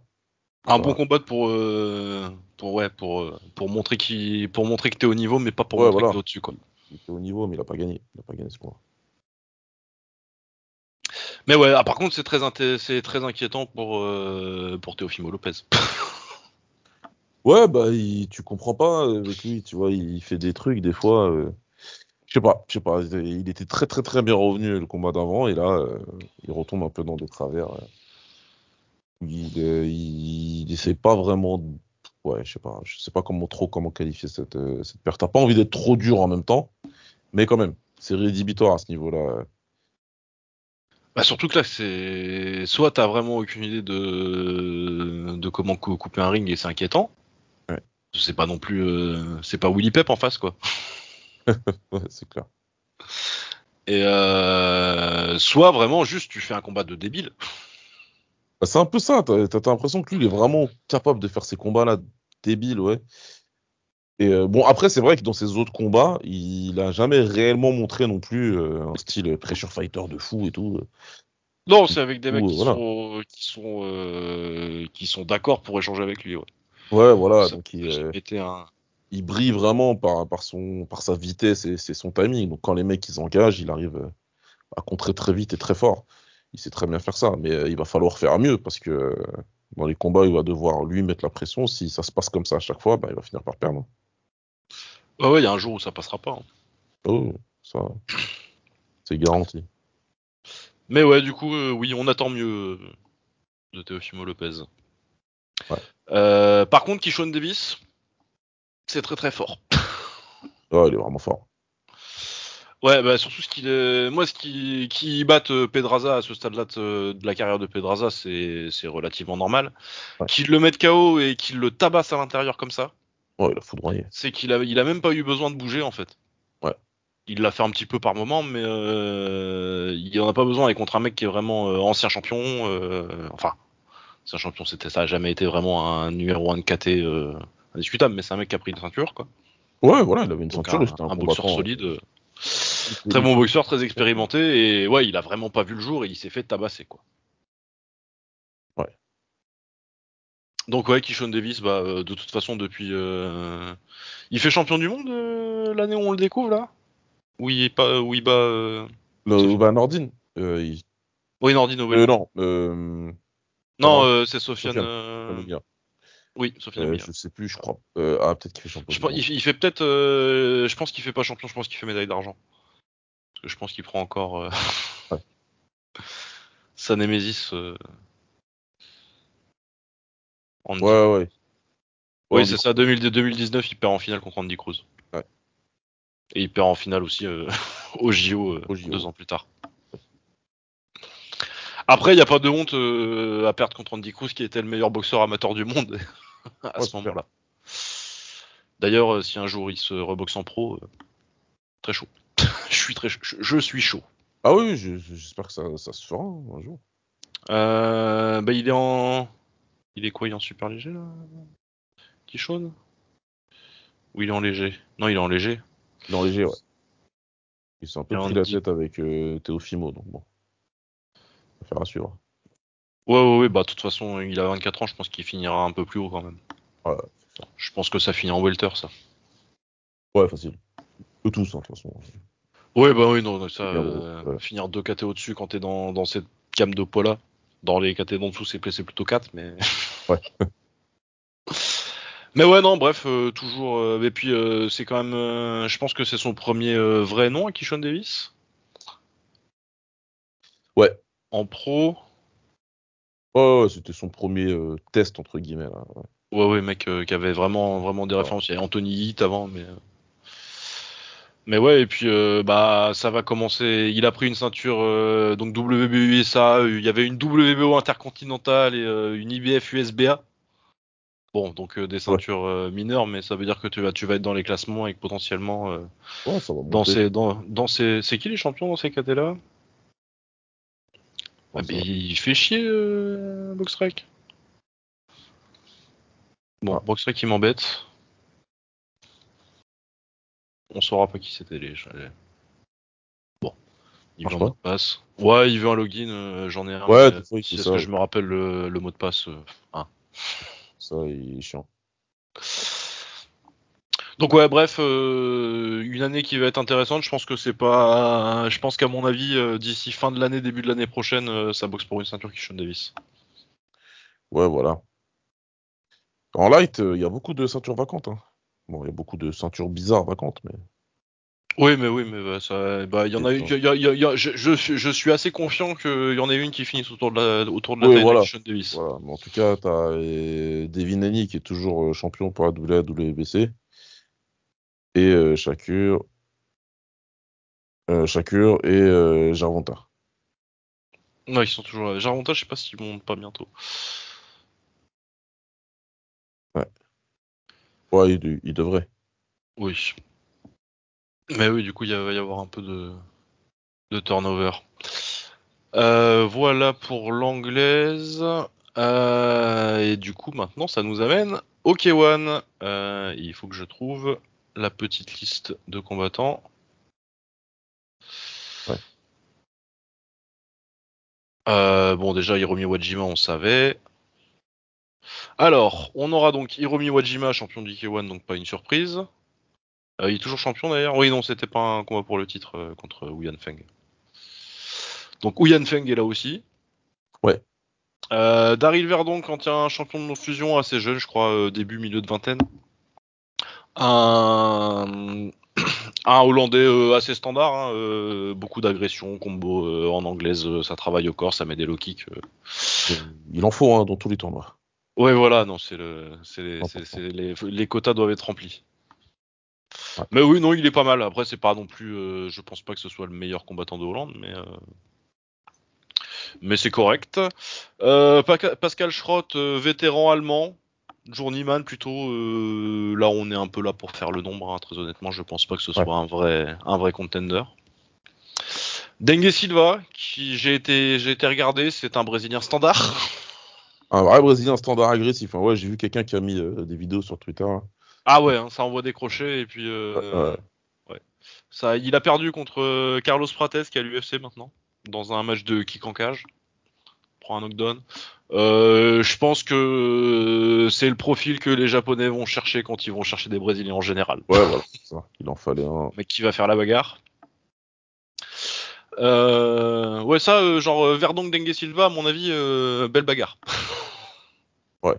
Un bon combat pour euh, pour ouais pour euh, pour montrer qu'il pour montrer que t'es au niveau, mais pas pour Ouais, montrer voilà. que t'es au-dessus quoi. Il était au niveau, mais il a pas gagné. Il pas gagné ce combat. Mais ouais, ah, par contre, c'est très c'est très inquiétant pour euh, pour Teofimo Lopez. [LAUGHS] Ouais, bah, il- tu comprends pas euh, avec lui, tu vois, il fait des trucs des fois. euh, Je sais pas, je sais pas. Il était très très très bien revenu le combat d'avant et là, euh, il retombe un peu dans des travers. Il, il, il essaie pas vraiment. Ouais, je sais pas, je sais pas comment trop comment qualifier cette euh, cette perte. T'as pas envie d'être trop dur en même temps, mais quand même, c'est rédhibitoire à ce niveau-là. Bah surtout que là, c'est soit t'as vraiment aucune idée de de comment cou- couper un ring et c'est inquiétant. Ouais. C'est pas non plus, euh, c'est pas Willy Pep en face quoi. [LAUGHS] Ouais, c'est clair. Et euh, soit vraiment juste tu fais un combat de débile. Bah, c'est un peu ça, t'as l'impression que lui, il est vraiment capable de faire ces combats-là débiles, ouais. Et euh, bon, après, c'est vrai que dans ses autres combats, il a jamais réellement montré non plus euh, un style pressure fighter de fou et tout. Non, c'est avec des mecs qui voilà. sont qui sont euh, qui sont d'accord pour échanger avec lui. Ouais. Ouais, voilà, Ça donc il, euh, un- il brille vraiment par, par, son, par sa vitesse et c'est son timing. Donc quand les mecs ils s'engagent, il arrive euh, à contrer très vite et très fort. Il sait très bien faire ça, mais euh, il va falloir faire mieux parce que euh, dans les combats, il va devoir lui mettre la pression. Si ça se passe comme ça à chaque fois, bah, il va finir par perdre. Ouais, ouais, il y a un jour où ça passera pas. hein. Oh, ça, c'est garanti. Mais ouais, du coup, euh, oui, on attend mieux de Teofimo Lopez. Ouais. Euh, par contre, Kishon Davis, c'est très très fort. Oh, il est vraiment fort. Ouais, bah surtout ce qu'il est... moi ce qui qui batte euh, Pedraza à ce stade-là de, de la carrière de Pedraza, c'est c'est relativement normal. Ouais. Qu'il le mette KO et qu'il le tabasse à l'intérieur comme ça, Oh, il a foudroyé. c'est qu'il a il a même pas eu besoin de bouger en fait. Ouais. Il l'a fait un petit peu par moment, mais euh, il en a pas besoin. Et contre un mec qui est vraiment euh, ancien champion, euh, enfin, ancien champion, c'était ça a jamais été vraiment un numéro 1 de KT euh, indiscutable, mais c'est un mec qui a pris une ceinture quoi. Ouais, voilà, il avait une Donc ceinture, un, un, un boxeur solide. [LAUGHS] Très bon boxeur, très expérimenté, et ouais, il a vraiment pas vu le jour et il s'est fait tabasser, quoi. Ouais. Donc ouais, Kishon Davis, bah, euh, de toute façon, depuis... euh, Il fait champion du monde euh, l'année où on le découvre, là? Où il, est pas, où il bat... euh, Le, bah, Nordine. Il- Oui, Nordino, euh, non, euh, Non, c'est Sofiane... Oui, Sofiane Euh, je sais plus, je crois. Euh, ah, peut-être qu'il fait champion. Je pense- il, il fait peut-être... euh, Je pense qu'il fait pas champion, je pense qu'il fait médaille d'argent. Parce que je pense qu'il prend encore... euh, [LAUGHS] Ouais. sa Némésis... euh, Andy. Ouais, ouais. Oui, c'est ça, 2000 2019, il perd en finale contre Andy Cruz. Ouais. Et il perd en finale aussi euh, [LAUGHS] au JO, euh, Au JO. deux ans plus tard. Après, il n'y a pas de honte à perdre contre Andy Cruz, qui était le meilleur boxeur amateur du monde [LAUGHS] à Ouais, ce moment-là. D'ailleurs, si un jour il se reboxe en pro, très chaud. Je suis très chaud. Je, je suis chaud. Ah oui, je- je- j'espère que ça, ça se fera hein, un jour. Euh, bah, il est en. Il est quoi Il est en super léger là? Kishon Ou il est en léger? Non, il est en léger. Il est en léger, ouais. Il s'est un peu pris la tête avec euh, Teofimo, donc bon. Affaire à suivre. Ouais, ouais, ouais, bah, de toute façon, il a 24 ans, je pense qu'il finira un peu plus haut quand même. Ouais, Je pense que ça finit en welter, ça. ouais facile. Eux tous, hein, de toute façon. Ouais, bah oui, non, ça, euh, ouais. finir 2 KT au-dessus quand t'es dans, dans cette gamme de poids là. Dans les KT d'en dessous, c'est plutôt 4, mais. [LAUGHS] Ouais. [LAUGHS] mais ouais, non, bref, euh, toujours. euh, et puis, euh, c'est quand même. je pense que c'est son premier vrai nom, Kishon Davis. Ouais. En pro. Oh, c'était son premier test entre guillemets. Là. ouais. Ouais, mec, qui avait vraiment, vraiment des références. Il y avait Anthony Heat avant, mais. Euh, Mais ouais, et puis euh, bah ça va commencer. Il a pris une ceinture euh, donc WBO USA. Il y avait une WBO intercontinentale et euh, une IBF USBA. Bon, donc euh, des ceintures euh, mineures, mais ça veut dire que tu vas, tu vas être dans les classements et que potentiellement euh, Ouais, ça va dans ces, dans, dans ces, c'est qui les champions dans ces catés-là Ouais, Ah, mais il fait chier euh, Boxrec. Bon, Ah. Boxrec il m'embête. On saura pas qui c'était les. Bon, il veut un mot de passe. Ouais, il veut un login. euh, J'en ai un. Ouais, fait est-ce ça, que je me rappelle le, le mot de passe euh, hein. Ça, il est chiant. Donc ouais, bref, euh, une année qui va être intéressante. Je pense que c'est pas. Je pense qu'à mon avis, d'ici fin de l'année, début de l'année prochaine, ça boxe pour une ceinture Kishon Davis. Ouais, voilà. En light, il y a beaucoup de ceintures vacantes. hein. Bon, il y a beaucoup de ceintures bizarres vacantes, mais. Oui, mais oui, mais bah, ça, bah, il y en a, Et eu- il y a- il y a- il y a- je, je, suis- je suis assez confiant qu'il y en ait une qui finisse autour de la, autour de la Oui, voilà. Davis. Voilà. Mais en tout cas, tu as Devin Haney qui est toujours euh, champion pour la WBC. Et euh, Shakur. euh, Shakur et euh, Jarvonta. Ouais, ils sont toujours là. Jarvonta, je sais pas s'ils montent pas bientôt. Ouais, il, il devrait. Oui. Mais oui, du coup, il va y avoir un peu de, de turnover. Euh, voilà pour l'anglaise. Euh, et du coup, maintenant, ça nous amène au K1. Euh, il faut que je trouve la petite liste de combattants. Ouais. Bon, déjà, Hiromi Wajima, on savait. Alors, on aura donc Hiromi Wajima, champion du K1, donc pas une surprise. Euh, il est toujours champion d'ailleurs Oui, non, c'était pas un combat pour le titre euh, contre Wu Yanfeng. Donc Wu Yanfeng est là aussi. Ouais. Euh, Daryl Verdon, quand il y a un champion de non-fusion assez jeune, je crois, début, milieu de vingtaine. Un, [CLEARS THROAT] un Hollandais assez standard, hein, beaucoup d'agression, combo en anglaise, ça travaille au corps, ça met des low kicks. Il en faut hein, dans tous les tournois. Ouais, voilà, non, c'est le, c'est les, Important. c'est- c'est les, les quotas doivent être remplis. Ouais. Mais oui, non, il est pas mal. Après, c'est pas non plus, euh, je pense pas que ce soit le meilleur combattant de Hollande, mais euh, mais c'est correct. Euh, Pascal Schrott, vétéran allemand, journeyman plutôt. là, on est un peu là pour faire le nombre. hein, très honnêtement, je pense pas que ce soit Ouais. un vrai un vrai contender. Dengue Silva, qui j'ai été j'ai été regardé, c'est un Brésilien standard. [LAUGHS] Un vrai Brésilien standard agressif. hein. Ouais, j'ai vu quelqu'un qui a mis euh, des vidéos sur Twitter. hein. Ah ouais, hein, ça envoie des crochets et puis euh, Ouais. ça, il a perdu contre euh, Carlos Prates qui est à l'UFC maintenant dans un match de kick en cage. Prend un knockdown. Euh, je pense que c'est le profil que les Japonais vont chercher quand ils vont chercher des Brésiliens en général. Ouais, voilà, c'est ça. Il en fallait un. mec qui va faire la bagarre. Euh, ouais, ça, euh, genre euh, Verdong Dengue Silva, à mon avis, euh, belle bagarre. [LAUGHS] Ouais.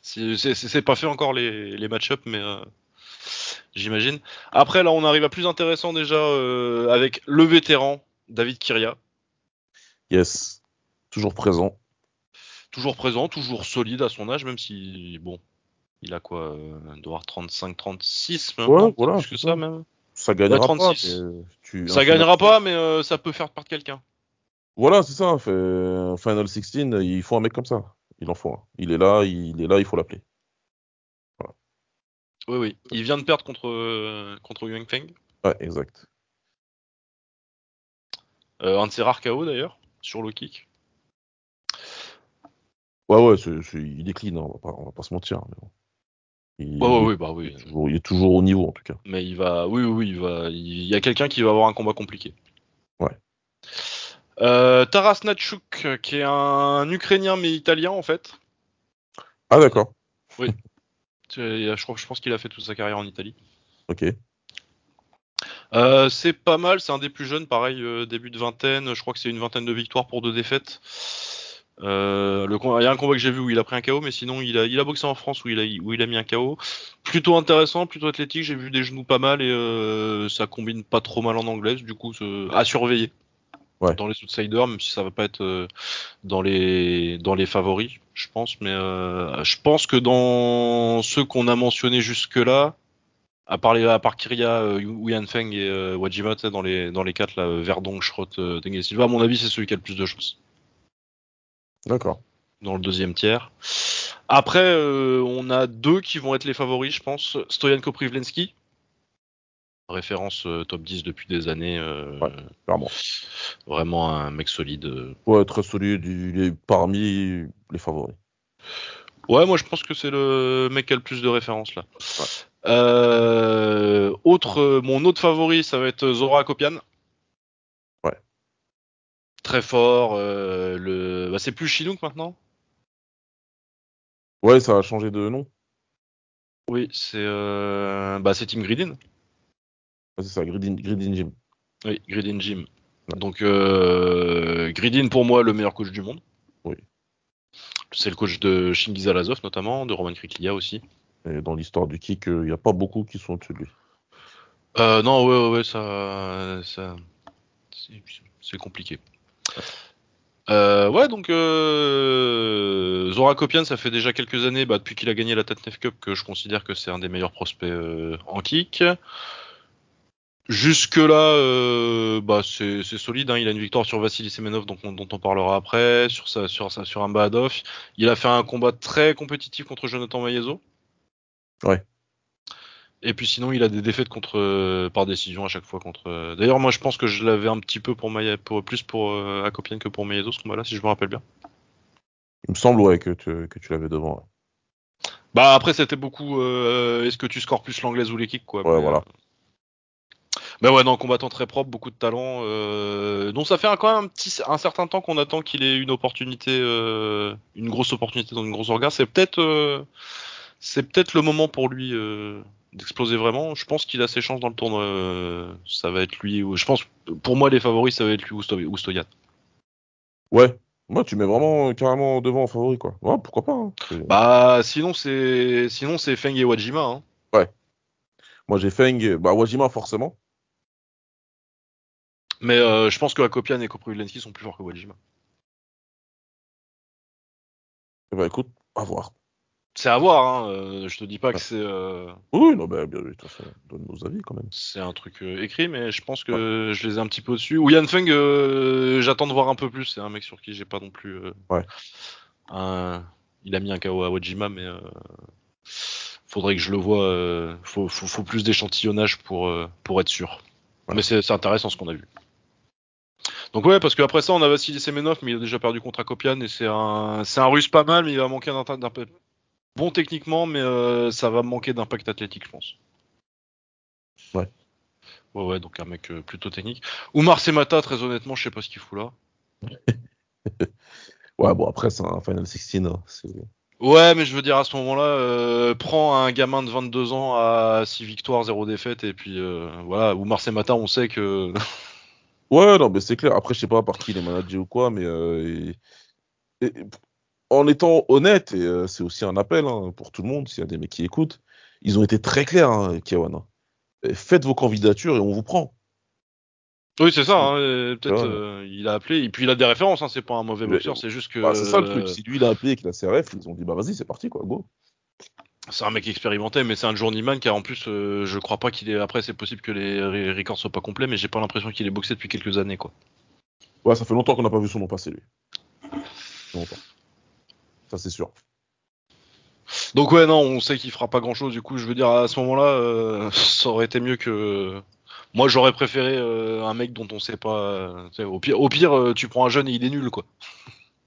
C'est pas fait encore les, les match-up, mais j'imagine. Après, là, on arrive à plus intéressant déjà avec le vétéran David Kiria. Yes. Toujours présent. Toujours présent, toujours solide à son âge, même si, bon, il a quoi Il doit avoir 35, 36 maintenant, Ouais, voilà, plus que ça ça. même. Ça gagnera pas. 36. mais tu- Ça gagnera final- pas, mais euh, ça peut faire perdre quelqu'un. Voilà, c'est ça. Fait... un Final 16, il faut un mec comme ça. Il en faut un. Il est là, il est là, il faut l'appeler. Oui, oui. Il vient de perdre contre, euh, contre Yang Feng. Ouais, exact. Euh, un de ses rares KO d'ailleurs, sur le kick. Ouais, ouais, c'est- il décline, hein, on, va pas, on va pas se mentir. mais bon. Il, oui, bah oui. il est toujours, il est toujours au niveau, en tout cas. Mais il va, oui, oui, oui, il va, il y a quelqu'un qui va avoir un combat compliqué. Ouais. Euh, Taras Natchuk, qui est un Ukrainien mais italien en fait. Ah, d'accord. C'est- [LAUGHS] Je je pense qu'il a fait toute sa carrière en Italie. Ok. Euh, c'est pas mal, c'est un des plus jeunes, pareil, euh, début de vingtaine. Je crois que c'est une vingtaine de victoires pour deux défaites. Euh, le il y a un combat que j'ai vu où il a pris un KO, mais sinon il a, il a boxé en France où il a, où il a mis un KO. Plutôt intéressant, plutôt athlétique. J'ai vu des genoux pas mal et euh, ça combine pas trop mal en anglaise, du coup à surveiller. Ouais. dans les outsiders, même si ça va pas être euh, dans les dans les favoris, je pense. Mais euh, je pense que dans ceux qu'on a mentionnés jusque là, à part les, à part Kiria, euh, Wu Feng et euh, Wajima, dans les dans les quatre là, Verdong, Schrott, euh, Silva, à mon avis, c'est celui qui a le plus de chances D'accord. dans le deuxième tiers. Après, euh, on a deux qui vont être les favoris, je pense. Stoyanko Privlensky, référence euh, top 10 depuis des années. euh, Ouais. Clairement. Vraiment un mec solide. Ouais, très solide. Il est parmi les favoris. Ouais, moi je pense que c'est le mec qui a le plus de références là. Autre, mon autre favori, ça va être Zora Kopian. Ouais. Très fort. euh, le, bah, c'est plus Chinook maintenant. Ouais, ça a changé de nom. Oui, c'est euh, bah c'est Team Gridin. Ouais, c'est ça, Gridin, Gridin Gym. Oui, Gridin Gym. Donc euh, Gridin pour moi le meilleur coach du monde. Oui. C'est le coach de Shingiz Alazov notamment, de Roman Kriklia aussi. Et dans l'histoire du kick, il n'y a pas beaucoup qui sont au-dessus de lui. Euh, non, ouais, ouais, ouais, ça, c'est compliqué. Euh, ouais, donc euh, Zora ça fait déjà quelques années, bah, depuis qu'il a gagné la Tatnef Cup, que je considère que c'est un des meilleurs prospects euh, en kick. Jusque là, euh, bah, c'est solide. Hein. Il a une victoire sur Vassili Semenov, donc on- dont on parlera après, sur sa, sur sa, sur un. Il a fait un combat très compétitif contre Jonathan Maezo. Ouais. Et puis sinon, il a des défaites contre euh, par décision à chaque fois contre. euh, D'ailleurs, moi, je pense que je l'avais un petit peu pour Maya, pour plus pour euh, que pour Maezo ce combat-là, si je me rappelle bien. Il me semble, ouais, que tu, que tu l'avais devant. ouais. Bah après, c'était beaucoup. euh, Est-ce que tu scores plus l'anglaise ou les kicks, quoi. Ouais, mais, voilà. Mais ouais, non, combattant très propre, beaucoup de talent. Donc ça fait quand même un petit, un certain temps qu'on attend qu'il ait une opportunité, une grosse opportunité dans une grosse orga. C'est peut-être, c'est peut-être le moment pour lui euh, d'exploser vraiment. Je pense qu'il a ses chances dans le tournoi. euh, Ça va être lui. Je pense, pour moi, les favoris, ça va être lui ou, Sto... ou Stoyan. Ouais. Moi, tu mets vraiment euh, carrément devant en favori, quoi. Ouais, pourquoi pas. hein. Bah, sinon c'est, sinon c'est Feng et Wajima. Hein. Moi, j'ai Feng, bah, Wajima, forcément. Mais euh, je pense que Akopian et Koprivlensky sont plus forts que Wajima. Eh ben, écoute, à voir. C'est à voir. Hein. euh, je te dis pas que c'est. euh, Oui, non, bah, bien, de toute façon, on donne nos avis quand même. C'est un truc euh, écrit, mais je pense que je les ai un petit peu au-dessus. Ou Yan Feng, euh, j'attends de voir un peu plus. C'est un mec sur qui j'ai pas non plus. Ouais. un- Il a mis un KO à Wajima, mais faudrait que je le vois. Faut, faut, faut plus d'échantillonnage pour, pour être sûr. Ouais. Mais c'est intéressant ce qu'on a vu. Donc ouais, parce qu'après ça, on a Vassili Semenov, mais il a déjà perdu contre Akopian, et c'est un, c'est un russe pas mal, mais il va manquer d'un bon techniquement, mais euh, ça va manquer d'impact athlétique, je pense. Ouais. Ouais, ouais, donc un mec euh, plutôt technique. Oumar Semata, très honnêtement, je sais pas ce qu'il fout là. [LAUGHS] Ouais, bon, après, c'est un Final 16. hein, Ouais, mais je veux dire, à ce moment-là, euh, prends un gamin de 22 ans à 6 victoires, 0 défaites, et puis euh, voilà, Oumar Semata, on sait que. [LAUGHS] Ouais, non, mais c'est clair. Après, je sais pas par qui il est managé ou quoi, mais euh, et- et- en étant honnête, et euh, c'est aussi un appel hein, pour tout le monde, s'il y a des mecs qui écoutent, ils ont été très clairs, hein, Kiwan. hein. Faites vos candidatures et on vous prend. oui, c'est ça, hein, peut-être Ouais. euh, il a appelé, et puis il a des références, hein, c'est pas un mauvais boxeur, c'est juste que. Bah, c'est ça le truc. Si lui, il a appelé avec la CRF, ils ont dit, bah vas-y, c'est parti, quoi, go. C'est un mec expérimenté, mais c'est un journeyman car en plus, euh, je crois pas qu'il est. Après, c'est possible que les re- records soient pas complets, mais j'ai pas l'impression qu'il ait boxé depuis quelques années, quoi. Ouais, ça fait longtemps qu'on n'a pas vu son nom passer, lui. Longtemps. Ça, c'est sûr. Donc ouais, non, on sait qu'il fera pas grand-chose. Du coup, je veux dire, à ce moment-là, euh, [LAUGHS] ça aurait été mieux que. Moi, j'aurais préféré euh, un mec dont on sait pas. euh, au pire, au pire tu prends un jeune et il est nul, quoi.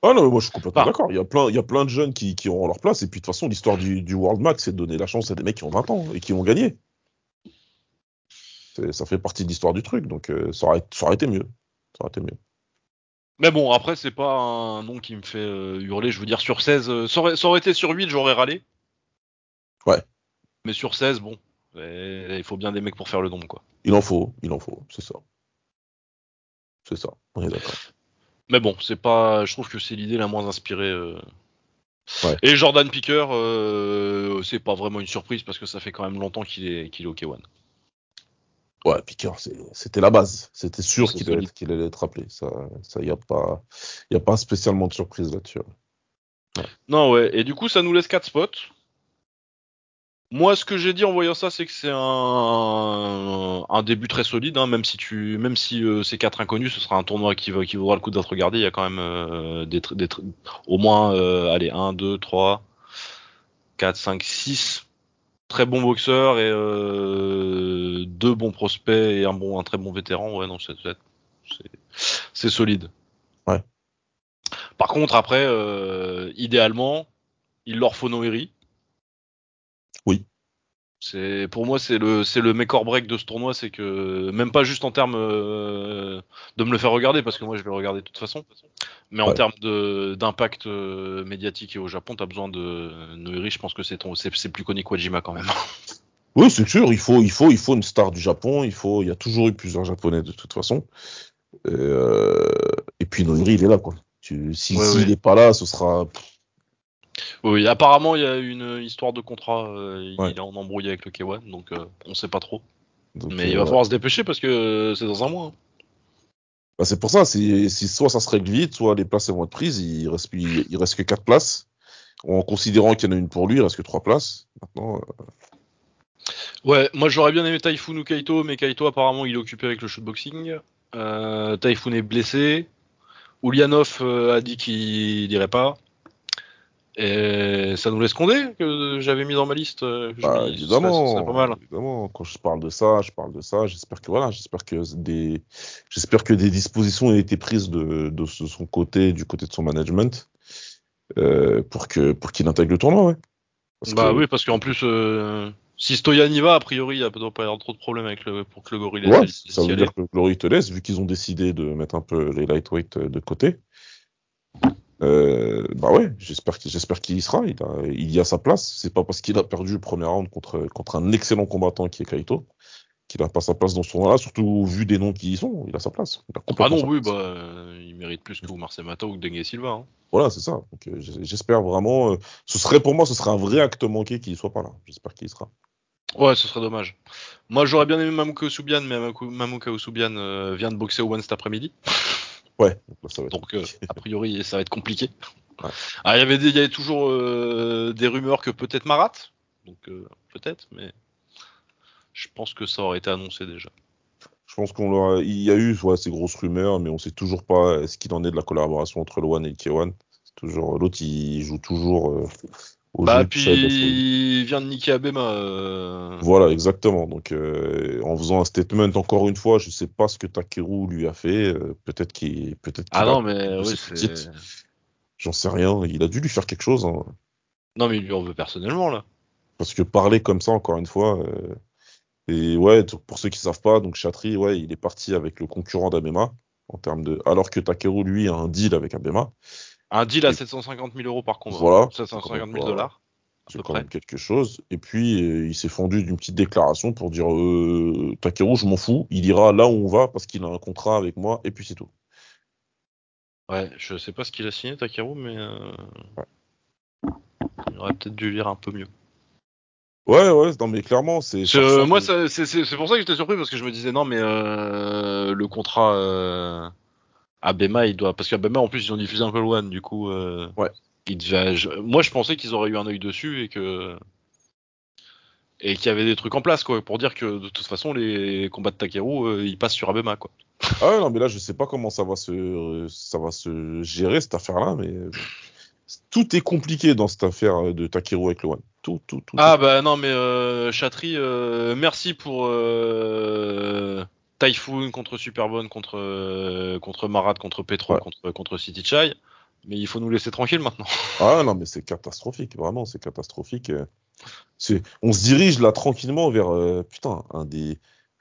Ah non, mais moi je suis complètement Ah. d'accord. Il y a plein, il y a plein de jeunes qui, qui auront leur place. Et puis de toute façon, l'histoire du, du World Max, c'est de donner la chance à des mecs qui ont 20 ans et qui ont gagné. Ça fait partie de l'histoire du truc, donc euh, ça, aurait, ça aurait été mieux. Ça aurait été mieux. Mais bon, après, c'est pas un nom qui me fait euh, hurler. Je veux dire, sur 16, euh, ça, aurait, ça aurait été sur 8, j'aurais râlé. Ouais. Mais sur 16, bon, eh, il faut bien des mecs pour faire le nombre, quoi. Il en faut, il en faut, c'est ça. C'est ça, on est d'accord. Mais bon, c'est pas. Je trouve que c'est l'idée la moins inspirée. euh. Ouais. Et Jordan Picker, c'est pas vraiment une surprise parce que ça fait quand même longtemps qu'il est, qu'il est au K1. Ouais, piqueur, c'était la base. C'était sûr qu'il allait, être rappelé. Ça, ça y a pas, y a pas spécialement de surprise là-dessus. Non, ouais. Et du coup, ça nous laisse 4 spots. Moi, ce que j'ai dit en voyant ça, c'est que c'est un, un début très solide, hein, même si tu, même si euh, c'est quatre inconnus, ce sera un tournoi qui, qui vaudra le coup d'être regardé. Il y a quand même euh, des, au moins, euh, allez, 1, 2, 3, 4, 5, 6 très bons boxeurs et euh, deux bons prospects et un bon, un très bon vétéran. Ouais, non, c'est, c'est, c'est- c'est solide. Ouais. Par contre, après, euh, idéalement, il leur faut Noiri. C'est pour moi c'est le c'est le make or break de ce tournoi, c'est que même pas juste en termes euh, de me le faire regarder parce que moi je vais le regarder de toute façon, mais en termes de d'impact euh, médiatique et au Japon, t'as besoin de Noiri. Je pense que c'est ton c'est plus connu que Wajima quand même. [LAUGHS] Oui, c'est sûr. Il faut, il faut, il faut une star du Japon. Il faut, il y a toujours eu plusieurs Japonais de toute façon. Euh, et puis Noiri, il est là, quoi. Tu, si, Ouais, s'il ouais. est pas là, ce sera. Oui, apparemment il y a une histoire de contrat, euh, Ouais. il est en embrouille avec le K1, donc euh, on sait pas trop. donc, Mais il euh, va falloir se dépêcher parce que c'est dans un mois. hein. Bah, c'est pour ça, si, si soit ça se règle vite, soit les places vont être prises, il reste, il, il reste que quatre places. En considérant qu'il y en a une pour lui, il reste que trois places. Maintenant, euh, Ouais, moi j'aurais bien aimé Typhoon ou Kaito, mais Kaito apparemment il est occupé avec le shootboxing. Euh, Typhoon est blessé. Ulyanov a dit qu'il dirait pas. Et ça nous laisse Condé, que j'avais mis dans ma liste. euh, bah, dis, évidemment, pas mal. évidemment, quand je parle de ça, je parle de ça. J'espère que voilà, j'espère que des, j'espère que des dispositions ont été prises de, son côté, du côté de son management, euh, pour que, pour qu'il intègre le tournoi, ouais. Parce Bah que- oui, parce qu'en plus, euh, si Stoyan y va, a priori, il ne doit pas y avoir trop de problèmes avec le, pour que le gorille Ouais, laisse ça veut dire que Glory te laisse, vu qu'ils ont décidé de mettre un peu les lightweight de côté. Euh, bah ouais, j'espère qu'il j'espère qu'il y sera. Il, a, il y a sa place. C'est pas parce qu'il a perdu le premier round contre, contre un excellent combattant qui est Kaito qu'il a pas sa place dans ce tournoi-là, surtout vu des noms qui y sont. Il a sa place. Il a Ah non, oui, place. bah, il mérite plus que Marcel Mata ou que Dengue Silva. Hein. Voilà, c'est ça. Donc, euh, j'espère vraiment. euh, ce serait pour moi, ce serait un vrai acte manqué qu'il soit pas là. J'espère qu'il y sera. Ouais, ce serait dommage. Moi, j'aurais bien aimé Mamouka Oussoubian, mais Mamouka- Oussoubian euh, vient de boxer au One cet après-midi. Ouais, donc là, ça va être Donc, euh, a priori, [LAUGHS] ça va être compliqué. Ouais. Ah, il y avait il y avait toujours euh, des rumeurs que peut-être Marat. Donc, euh, peut-être, mais je pense que ça aurait été annoncé déjà. Je pense qu'on. Il y a eu ouais, ces grosses rumeurs, mais on sait toujours pas ce qu'il en est de la collaboration entre le One et le K1. C'est toujours l'autre, il joue toujours euh, Bah, puis il vient de niquer Abema. euh, Voilà, exactement. Donc, euh, en faisant un statement encore une fois, je sais pas ce que Takeru lui a fait. euh, peut-être qu'il, peut-être Ah non, mais oui. J'en sais rien. Il a dû lui faire quelque chose, hein. Non, mais il lui en veut personnellement, là. parce que parler comme ça, encore une fois. Et ouais, pour ceux qui savent pas, donc Chatri, ouais, il est parti avec le concurrent d'Abema en termes de, alors que Takeru lui a un deal avec Abema. Un deal à Et- 750 000 euros par combat. Voilà. 750 000 Voilà. dollars. C'est quand près. même quelque chose. Et puis euh, il s'est fendu d'une petite déclaration pour dire euh, Takeru, je m'en fous, il ira là où on va parce qu'il a un contrat avec moi et puis c'est tout. Ouais, je sais pas ce qu'il a signé, Takeru, mais. euh, Ouais. Il aurait peut-être dû lire un peu mieux. Ouais, ouais, non mais clairement c'est. moi, c'est pour ça que j'étais surpris parce que je me disais non, mais euh, le contrat Abema, il doit parce qu'Abema en plus ils ont diffusé un peu le One, du coup. euh, Ouais. il devait- je- Moi, je pensais qu'ils auraient eu un œil dessus et que et qu'il y avait des trucs en place quoi pour dire que de toute façon les combats de Takeru euh, ils passent sur Abema quoi. Ah ouais, non mais là je sais pas comment ça va se, ça va se gérer cette affaire-là, mais tout est compliqué dans cette affaire de Takeru avec le One. Tout, tout, tout. Ah bah non mais euh, Chatri, euh, merci pour Typhoon contre Superbone, contre euh, contre Marat, contre Petro, Ouais. contre contre City Chai. Mais il faut nous laisser tranquille maintenant. [LAUGHS] Ah non, mais c'est catastrophique, vraiment, c'est catastrophique. euh. On se dirige là tranquillement vers, euh, putain, un des,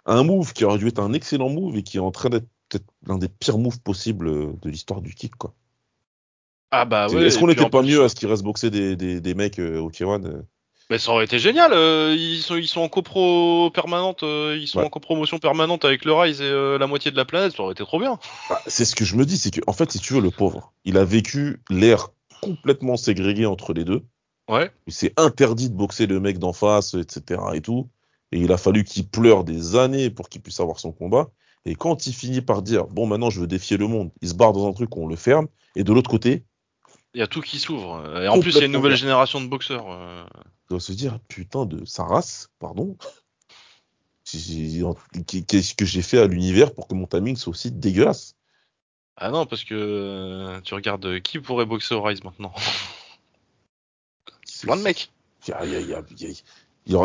un move qui aurait dû être un excellent move et qui est en train d'être peut-être l'un des pires moves possibles de l'histoire du kick, quoi. Ah bah C'est- ouais. Est-ce qu'on n'était pas plus, mieux à ce qu'il reste boxer des, des, des mecs euh, au K1 euh? Mais ça aurait été génial. euh, ils sont ils sont en copro permanente, euh, ils sont Ouais. en copromotion permanente avec le Rise et euh, la moitié de la planète. Ça aurait été trop bien. Bah, C'est ce que je me dis, c'est que, en fait, si tu veux, le pauvre, il a vécu l'ère complètement ségrégée entre les deux. Ouais. Il s'est interdit de boxer le mec d'en face, etc. et tout. Et il a fallu qu'il pleure des années pour qu'il puisse avoir son combat. Et quand il finit par dire, bon, maintenant je veux défier le monde, il se barre dans un truc, on le ferme. Et de l'autre côté, Il y a tout qui s'ouvre. Et en plus, il y a une nouvelle génération de boxeurs. euh. il doit se dire, putain de sa race, pardon. Qu'est-ce que j'ai fait à l'univers pour que mon timing soit aussi dégueulasse? Ah non, parce que euh, tu regardes euh, qui pourrait boxer au Rise maintenant? C'est- Plein de mecs.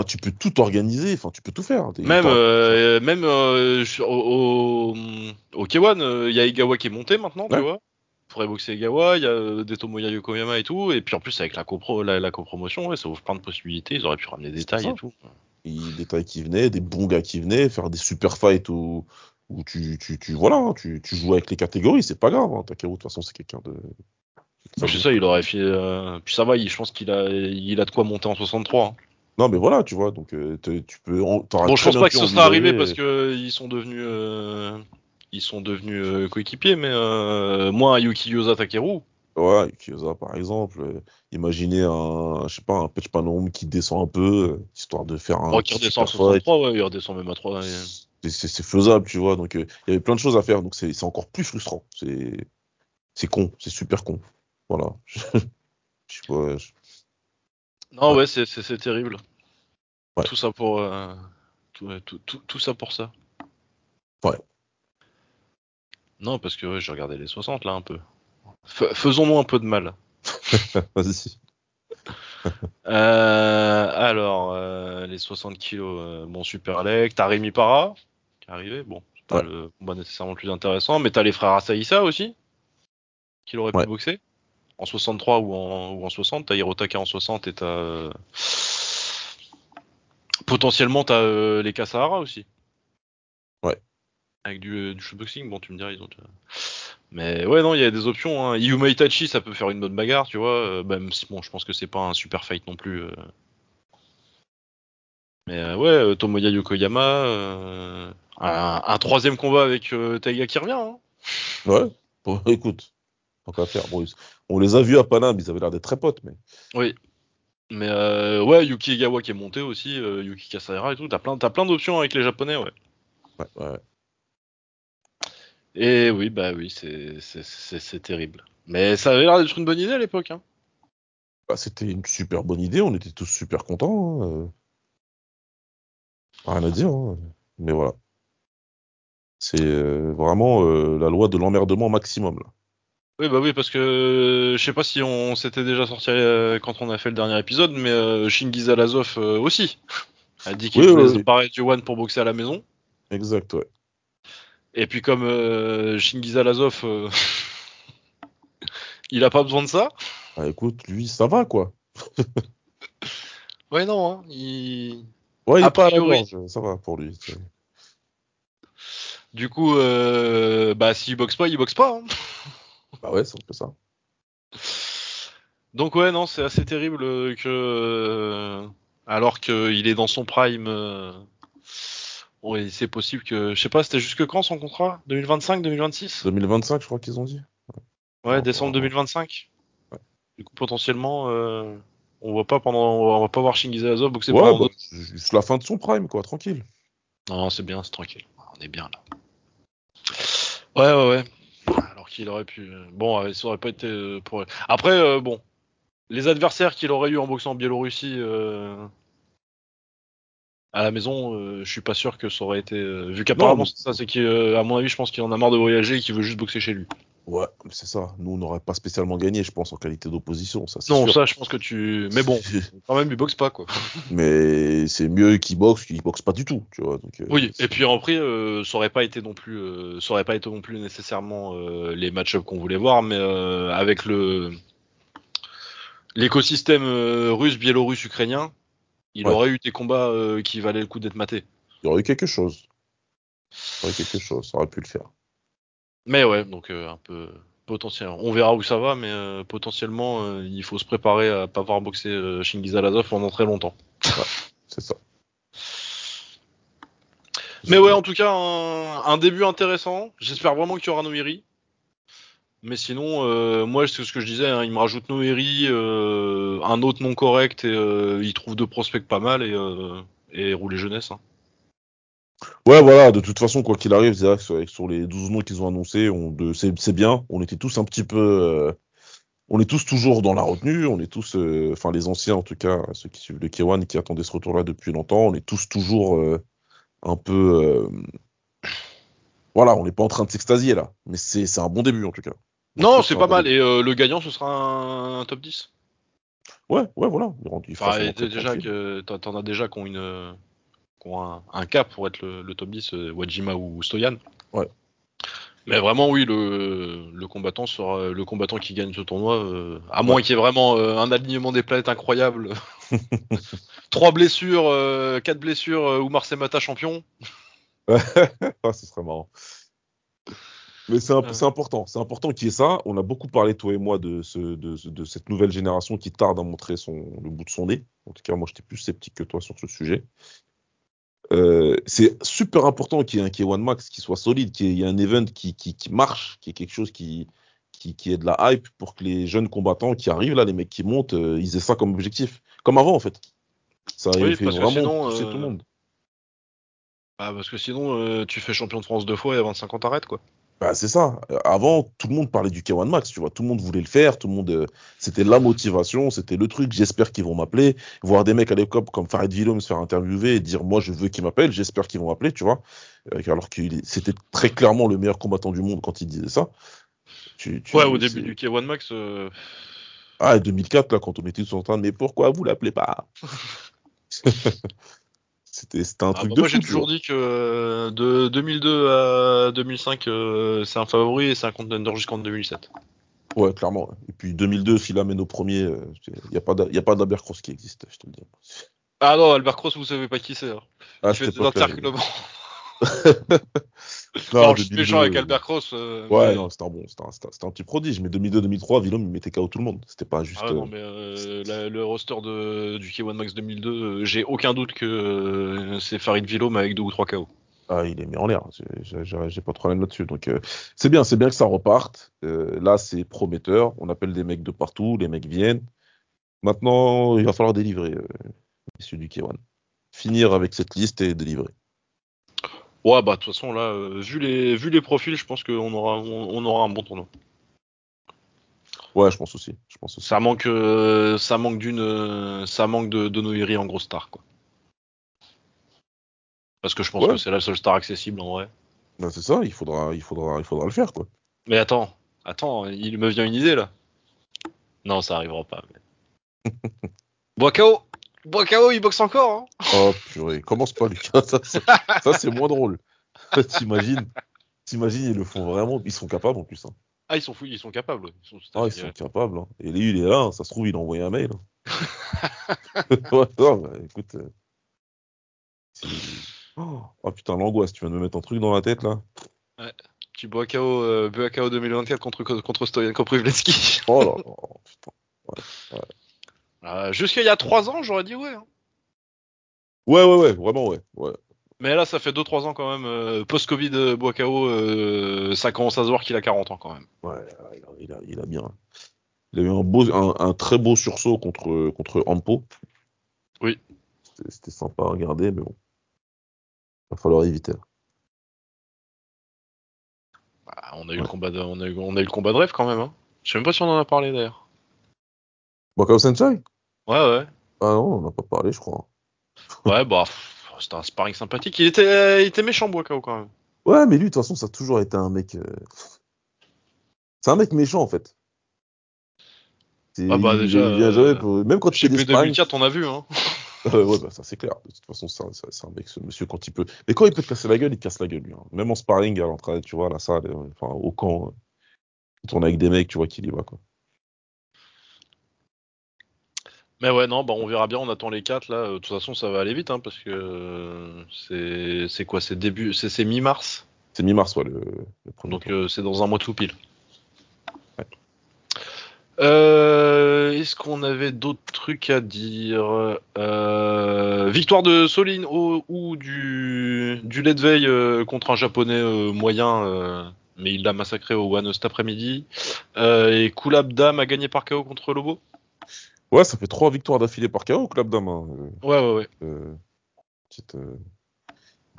Tu peux tout organiser, enfin, tu peux tout faire. T'es- Même, euh, même euh, au, au, au K1, euh, il y a Egawa qui est monté maintenant, tu vois. Pourrait boxer Egawa, il y a euh, des Tomoya Yokoyama et tout. Et puis en plus, avec la, copro, la, la copromotion, ouais, ça ouvre plein de possibilités. Ils auraient pu ramener des tailles et tout. Il- des tailles qui venaient, des bons gars qui venaient, faire des super fights où, où tu, tu, tu, voilà, hein, tu, tu joues avec les catégories, c'est pas grave. Hein. Takeru, de toute façon, c'est quelqu'un de. C'est ça, il aurait fait. euh, Puis ça va, il- je pense qu'il a, il a de quoi monter en 63. hein. Non, mais voilà, tu vois, donc euh, tu peux. en- Bon, je pense pas que ce sera arrivé envisager- parce que ils sont devenus, euh, ils sont devenus euh, coéquipiers, mais euh, moi, Yuki Yosa Takeru, Ouais, Kyoza, par exemple. euh, imaginez un, je sais pas, un Patch Panom qui descend un peu, histoire de faire un. oh, qui redescend fight. 63, ouais, il redescend même à 3. ouais. C'est- faisable, tu vois. Donc, il y avait plein de choses à faire. Donc, c'est encore plus frustrant. C'est c'est con. C'est super con. Voilà. [LAUGHS] Je sais pas. je- Non, Ouais. ouais, c'est, terrible. Ouais. Tout ça pour, euh, tout, tout, tout ça pour ça. Ouais. Non, parce que ouais, j'ai regardé les 60 là un peu. F- faisons-nous un peu de mal. [LAUGHS] Vas-y. [LAUGHS] Euh, alors, euh, les 60 kilos, euh, bon, Super Alec, t'as Rémi Para, qui est arrivé, bon, c'est pas Ouais. le combat nécessairement le plus intéressant, mais t'as les frères Asaïsa aussi, qui l'auraient Ouais. pu boxer, en 63 ou en, ou en 60, t'as Hirotaka en 60 et t'as... euh, Potentiellement, t'as les Kasahara aussi. Ouais. Avec du, du shootboxing, bon, tu me diras, ils ont... déjà- Mais ouais, non, il y a des options. Hein. Yuma Itachi, ça peut faire une bonne bagarre, tu vois. euh, même si, bon, je pense que c'est pas un super fight non plus. euh. Mais euh, ouais, euh, Tomoya Yokoyama, euh, un, un troisième combat avec euh, Taiga qui revient. Hein. Ouais. Bon, [LAUGHS] écoute. Tant qu'à faire. Bon, on les a vus à Paname. Ils avaient l'air d'être très potes, mais. Oui. Mais euh, ouais, Yuki Egawa qui est monté aussi, euh, Yuki Kasahara et tout. T'as plein, t'as plein d'options avec les Japonais, ouais. Ouais, ouais. Et oui, bah oui, c'est, terrible. Mais ça avait l'air d'être une bonne idée à l'époque. Hein. Bah, c'était une super bonne idée. On était tous super contents. hein, euh. Rien à dire. hein. Mais voilà. C'est euh, vraiment euh, la loi de l'emmerdement maximum. Là. Oui, bah oui, parce que je sais pas si on s'était déjà sorti euh, quand on a fait le dernier épisode, mais Shingiz Alazov aussi [LAUGHS] a dit qu'il Oui, voulait oui, se oui. barrer du One pour boxer à la maison. Exact, ouais. Et puis comme euh, Shingiz Alazov, euh, [LAUGHS] il a pas besoin de ça. Ah, écoute, lui, ça va, quoi. [LAUGHS] Ouais, non, hein, il... Ouais, il A pas à la priori. gorge. Ça va pour lui. Du coup, euh, bah s'il boxe pas, il boxe pas. hein. [LAUGHS] Bah ouais, c'est un peu ça. Donc ouais, non, c'est assez terrible euh, que euh, alors qu'il est dans son prime, euh, oui, c'est possible que, je sais pas, c'était jusque quand son contrat? 2025, 2026 2025, je crois qu'ils ont dit. Ouais, Ouais, décembre ouais. 2025. Ouais. Du coup, potentiellement, euh, on va pas pendant, on va pas voir Shingiz Alazov boxer Ouais, pendant bah, juste la fin de son prime, quoi, tranquille. Non, c'est bien, c'est tranquille. On est bien là. Ouais, ouais, ouais. Alors qu'il aurait pu. euh, Bon, euh, ça aurait pas été euh, pour. Après, euh, bon, les adversaires qu'il aurait eu en boxant en Biélorussie euh, à la maison, euh, je suis pas sûr que ça aurait été. euh, Vu qu'apparemment mais- c'est ça, c'est qu'à mon avis, je pense qu'il en a marre de voyager et qu'il veut juste boxer chez lui. Ouais, c'est ça. Nous, on n'aurait pas spécialement gagné, je pense, en qualité d'opposition, ça, Non, sûr. ça, je pense que tu. Mais bon, [LAUGHS] quand même, il boxe pas quoi. [LAUGHS] mais c'est mieux qu'il boxe qu'il boxe pas du tout, tu vois. Donc, euh, Oui, et puis après, euh, ça aurait pas été non plus, euh, ça aurait pas été non plus nécessairement euh, les match-ups qu'on voulait voir, mais euh, avec le l'écosystème euh, russe, biélorusse, ukrainien, il Ouais. aurait eu des combats euh, qui valaient le coup d'être matés. il y aurait eu quelque chose. Il y aurait eu quelque chose, ça aurait pu le faire. Mais ouais, donc euh, un peu potentiel. On verra où ça va, mais euh, potentiellement, il faut se préparer à pas voir boxer Shingiz Alazov pendant très longtemps. C'est ça. Mais ouais, en tout cas, un, un début intéressant. J'espère vraiment qu'il y aura Noiri. Mais sinon, euh, moi, c'est ce que je disais, hein, il me rajoute Noiri, euh, un autre nom correct, et euh, il trouve deux prospects pas mal, et, euh, et rouler jeunesse. Hein. Ouais, voilà, de toute façon, quoi qu'il arrive, sur, les 12 noms qu'ils ont annoncés, c'est, bien. On était tous un petit peu. on est tous toujours dans la retenue. On est tous. Enfin, les anciens, en tout cas, ceux qui suivent le K1 et qui attendaient ce retour-là depuis longtemps, on est tous toujours un peu. voilà, on n'est pas en train de s'extasier là. Mais c'est un bon début, en tout cas. Non, c'est pas mal. Et euh, le gagnant, ce sera un, un top 10. Ouais, ouais, voilà. Il Enfin, déjà que t'en as déjà qui ont, une, ont un, un cap pour être le, le top 10, euh, Wajima ou Stoyan. Ouais. Mais vraiment, oui, le, le combattant sera le combattant qui gagne ce tournoi, euh, à moins Ouais. qu'il y ait vraiment euh, un alignement des planètes incroyable. [LAUGHS] Trois blessures, euh, quatre blessures, ou Marseille Mata champion. [LAUGHS] ah, ce serait marrant. Mais c'est imp- Ouais. c'est important, c'est important qu'il y ait ça. On a beaucoup parlé, toi et moi, de, ce, de, ce- de cette nouvelle génération qui tarde à montrer son, le bout de son nez. En tout cas, moi, j'étais plus sceptique que toi sur ce sujet. Euh, c'est super important qu'il y ait un K1 Max qui soit solide, qu'il y ait un event qui, qui, qui marche, qui est quelque chose qui, qui, qui ait de la hype pour que les jeunes combattants qui arrivent là, les mecs qui montent, euh, ils aient ça comme objectif. Comme avant, en fait. Ça Oui, fait parce que vraiment sinon, pousser euh, tout le monde. Ah, parce que sinon, euh, tu fais champion de France deux fois et à 25 ans t'arrêtes, quoi. Bah, c'est ça. Avant, tout le monde parlait du K1 Max, tu vois. Tout le monde voulait le faire. Tout le monde, euh, c'était la motivation, c'était le truc. J'espère qu'ils vont m'appeler. Voir des mecs à l'époque comme Farid Villom se faire interviewer et dire, moi, je veux qu'ils m'appellent. J'espère qu'ils vont m'appeler, tu vois. Euh, alors que c'était très clairement le meilleur combattant du monde quand il disait ça. Tu, tu- Ouais, au début du K1 Max, euh, Ah, et 2004, là, quand on était tous en train de, mais pourquoi vous l'appelez pas? [LAUGHS] C'était, un ah, truc bah, de moi j'ai toujours dit que euh, de 2002 à 2005, euh, c'est un favori et c'est un contender jusqu'en 2007. Ouais, clairement. Et puis 2002, s'il amène au premier, il n'y a pas d'a- y a pas d'Abercross qui existe, je te le dis. Ah non, Albert Cross, vous savez pas qui c'est. Hein. Des époque-là, interculations. [LAUGHS] Non, Non, je suis 2002, méchant avec Albert Cross. euh, Ouais, mais- non, c'était un bon, c'était un, c'était un- c'était un petit prodige. Mais 2002-2003, Villom, il mettait KO tout le monde. C'était pas juste. Ah non, euh, mais euh, la- le roster de, du K1 Max 2002, euh, j'ai aucun doute que euh, c'est Farid Villom avec deux ou trois KO. Ah, il est mis en l'air. J'ai- pas de problème là-dessus. Donc, euh, c'est bien, c'est bien que ça reparte. Euh, là, c'est prometteur. On appelle des mecs de partout. Les mecs viennent. Maintenant, il va falloir délivrer, euh, messieurs du K1. Finir avec cette liste et délivrer. Ouais, bah de toute façon, là, euh, vu, les, vu les profils, je pense qu'on aura, on, on aura un bon tournoi. Ouais, je pense aussi. Je pense aussi. Ça manque, euh, ça manque d'une, euh, ça manque de, de Noiri en grosse star, quoi. Parce que je pense Ouais. que c'est la seule star accessible en vrai. Ben, c'est ça. Il faudra, il faudra, il faudra le faire, quoi. Mais attends, attends, il me vient une idée là. Non, ça arrivera pas. Mais... [LAUGHS] Boakao, Boakao, il boxe encore. Hein Oh purée, commence pas [LAUGHS] Lucas, ça, c'est- ça, c'est moins drôle. [LAUGHS] T'imagines, t'imagines, ils le font vraiment, ils sont capables en plus. hein. ah, ils sont fous, ils sont capables. Ils sont, Ah, ils sont capables. hein. Et lui, il est là, hein. ça se trouve, il a envoyé un mail. hein. [LAUGHS] Ouais, non, bah, écoute. euh, Oh, oh, putain, l'angoisse, tu viens de me mettre un truc dans la tête là. Tu Boakao, euh, Boakao 2024 contre contre Stoyan Koprivletsky. Oh là là, putain. Euh, Jusqu'il y a 3 ans, j'aurais dit ouais. hein. Ouais, ouais, ouais, vraiment, ouais. ouais. Mais là, ça fait 2-3 ans quand même. euh, Post-Covid, euh, Boakao, euh, ça commence à se voir qu'il a 40 ans quand même. Ouais, il a, il a, il a bien. Il a eu un, beau, un, un très beau sursaut contre, contre Ampo. Oui. C'était c'était sympa à regarder, mais bon. Va falloir éviter. Bah, on a eu le Ouais. combat de, on a eu, on a eu le combat de rêve quand même. Hein. Je sais même pas si on en a parlé d'ailleurs. Bakao Senchai Ouais, ouais. Ah non, on n'a pas parlé, je crois. Ouais, bah, c'était un sparring sympathique. Il était, il était méchant, Boakao, quand même. Ouais, mais lui, de toute façon, ça a toujours été un mec. euh, C'est un mec méchant, en fait. Ah bah, il- déjà, il vient euh, jamais pour- Même quand Chez fait des P2004, sparring. on a vu, hein. Euh, [LAUGHS] ouais, bah, ça c'est clair. De toute façon, c'est un, mec, ce monsieur, quand il peut. Mais quand il peut te casser la gueule, il te casse la gueule, lui. hein. Même en sparring, à l'entraîne, tu vois, à la salle, euh, enfin, au camp, euh, il tourne avec des mecs, tu vois qu'il y va, quoi. Mais ouais, non, bah, on verra bien. On attend les 4 là. De toute façon, ça va aller vite, hein, parce que c'est, c'est quoi C'est début, c'est, c'est mi-mars? C'est mi-mars, ouais, le, le premier. Donc euh, c'est dans un mois tout pile. Ouais. Euh, est-ce qu'on avait d'autres trucs à dire? Euh, Victoire de Solin ou, ou du, du Ledveil contre un japonais moyen, mais il l'a massacré au One cet après-midi. Et Kulabdam a gagné par KO contre Lobo Ouais, ça fait trois victoires d'affilée par KO au Club hein. Ouais, ouais, ouais. Euh, petite, euh,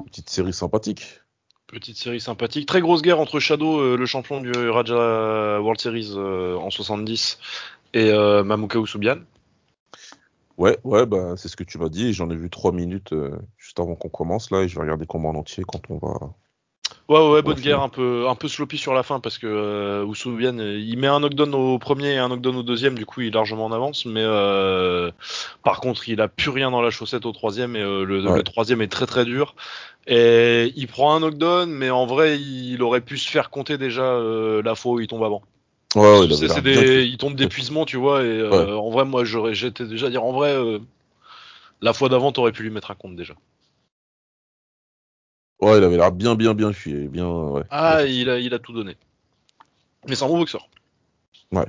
petite série sympathique. Petite série sympathique. Très grosse guerre entre Shadow, euh, le champion du Raja World Series euh, en 70, et euh, Mamuka Usubian. Ouais, ouais, bah, c'est ce que tu m'as dit. J'en ai vu trois minutes euh, juste avant qu'on commence là, et je vais regarder comment en entier quand on va. Ouais, ouais, bonne guerre, un peu, un peu sloppy sur la fin parce que euh, Usubian, euh, il met un knockdown au premier et un knockdown au deuxième, du coup il est largement en avance, mais euh, par contre il a plus rien dans la chaussette au troisième et euh, le, Ouais. le troisième est très très dur. Et il prend un knockdown, mais en vrai il aurait pu se faire compter déjà euh, la fois où il tombe avant. Ouais, ouais, C'est- des- il tombe d'épuisement, tu vois, et euh, Ouais. en vrai moi j'aurais, j'étais déjà à dire en vrai, euh, la fois d'avant t'aurais pu lui mettre un compte déjà. Ouais, il avait l'air bien, bien, bien et Bien, ouais. Ah, Ouais. il a, il a tout donné. Mais c'est un bon boxeur. Ouais.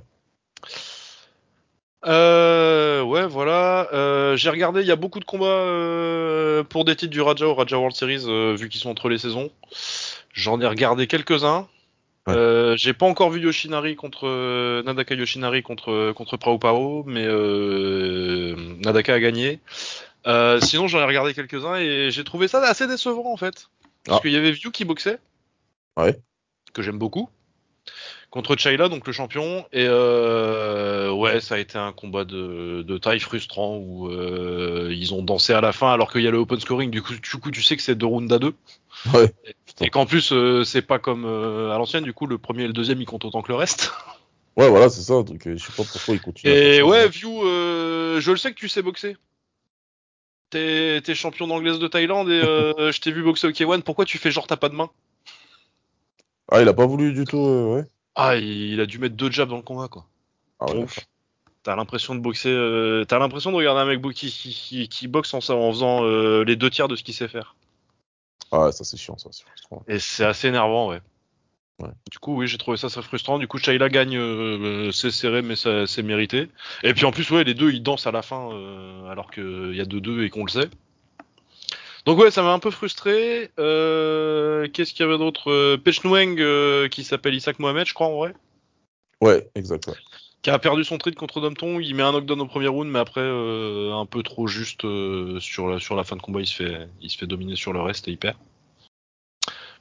Euh, ouais, voilà. Euh, J'ai regardé, il y a beaucoup de combats euh, pour des titres du Raja au Raja World Series, euh, vu qu'ils sont entre les saisons. J'en ai regardé quelques-uns. Ouais. J'ai pas encore vu Yoshinari contre euh, Nadaka Yoshinari contre contre Prao Pao, mais Nadaka a gagné. Sinon, j'en ai regardé quelques-uns et j'ai trouvé ça assez décevant en fait, parce Ah. qu'il y avait View qui boxait, Ouais. que j'aime beaucoup contre Chayla, donc le champion. Et euh, ouais, ça a été un combat de, de taille frustrant où euh, ils ont dansé à la fin alors qu'il y a le open scoring. Du coup, du coup tu sais que c'est deux rounds à deux. Ouais. Et qu'en plus, euh, c'est pas comme euh, à l'ancienne. Du coup, le premier et le deuxième, ils comptent autant que le reste. Ouais, voilà, c'est ça. Donc, je sais pas pourquoi il continue. à Et ouais, View, je le sais que tu sais boxer. T'es champion d'anglaise de Thaïlande et euh, je t'ai vu boxer au K1. Pourquoi tu fais genre t'as pas de main? Ah, il a pas voulu du tout, euh, ouais. Ah, il a dû mettre deux jabs dans le combat, quoi. Ah, ouais. T'as l'impression de boxer, euh, t'as l'impression de regarder un mec qui, qui, qui, qui boxe en, en faisant euh, les deux tiers de ce qu'il sait faire. Ah, ouais, ça c'est chiant, ça. Et c'est assez énervant, ouais. Ouais. Du coup, oui, j'ai trouvé ça très frustrant. Du coup, Shayla gagne, euh, c'est serré, mais c'est mérité. Et puis en plus, ouais, les deux, ils dansent à la fin, euh, alors qu'il y a 2-2 et qu'on le sait. Donc ouais, ça m'a un peu frustré. Euh, Qu'est-ce qu'il y avait d'autre? Euh, Pechnueng, euh, qui s'appelle Isaac Mohamed, je crois, en vrai. Ouais, exact. ouais. qui a perdu son trade contre Domton. Il met un knockdown au premier round, mais après euh, un peu trop juste euh, sur la sur la fin de combat, il se fait il se fait dominer sur le reste et il perd.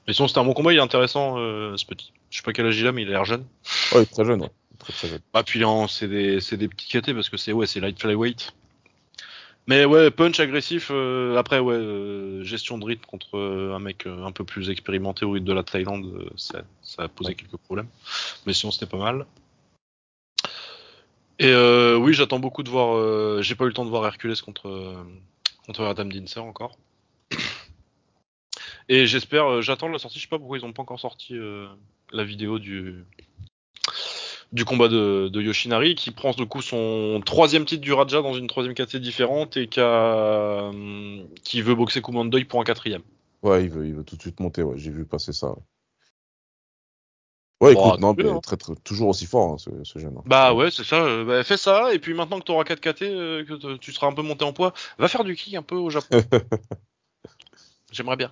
Mais sinon c'était un bon combat, il est intéressant euh, ce petit. Je sais pas quel âge il a, mais il a l'air jeune. Ouais, il est très jeune, ouais. Très, très jeune. Ah puis c'est des des petits KT parce que c'est ouais light flyweight. Mais ouais punch agressif. euh, après ouais euh, gestion de rythme contre un mec un peu plus expérimenté au rythme de la Thaïlande, ça ça a posé Ouais. quelques problèmes. Mais sinon c'était pas mal. Et euh, oui, j'attends beaucoup de voir. euh, J'ai pas eu le temps de voir Hercules contre contre Adam Dinser encore. Et j'espère, euh, j'attends la sortie. Je sais pas pourquoi ils ont pas encore sorti euh, la vidéo du du combat de, de Yoshinari, qui prend du coup son troisième titre du Raja dans une troisième catégorie différente et qui, a, hum, qui veut boxer Kumandoy pour un quatrième. Ouais, il veut, il veut tout de suite monter, ouais. J'ai vu passer ça. Ouais, écoute, non, bien, hein. très, très- toujours aussi fort, hein, ce, ce jeune. hein. Bah ouais, c'est ça. euh, bah, fais ça, et puis maintenant que tu auras 4 KT, euh, que tu seras un peu monté en poids, va faire du kick un peu au Japon. [LAUGHS] J'aimerais bien.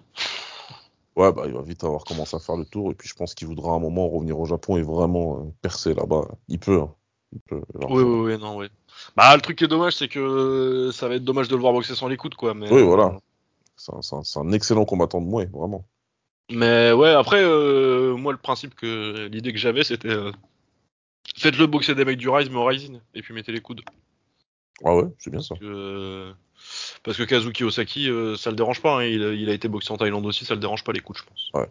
Ouais, bah, il va vite avoir commencé à faire le tour, et puis je pense qu'il voudra à un moment revenir au Japon et vraiment euh, percer là-bas. Il peut, hein. Il peut. Oui, oui, oui, non, oui. Bah, le truc qui est dommage, c'est que euh, ça va être dommage de le voir boxer sans les coudes, quoi. Mais, Oui, euh, voilà. C'est un, excellent combattant de Mouais, vraiment. Mais ouais, après, euh, moi, le principe que l'idée que j'avais, c'était euh, faites-le boxer des mecs du Rise, mais au Rising, et puis mettez les coudes. Ah ouais, c'est bien ça. Que, parce que Kazuki Osaki, euh, ça le dérange pas. hein, il, a- il a été boxé en Thaïlande aussi, ça le dérange pas les coudes, je pense. Ouais.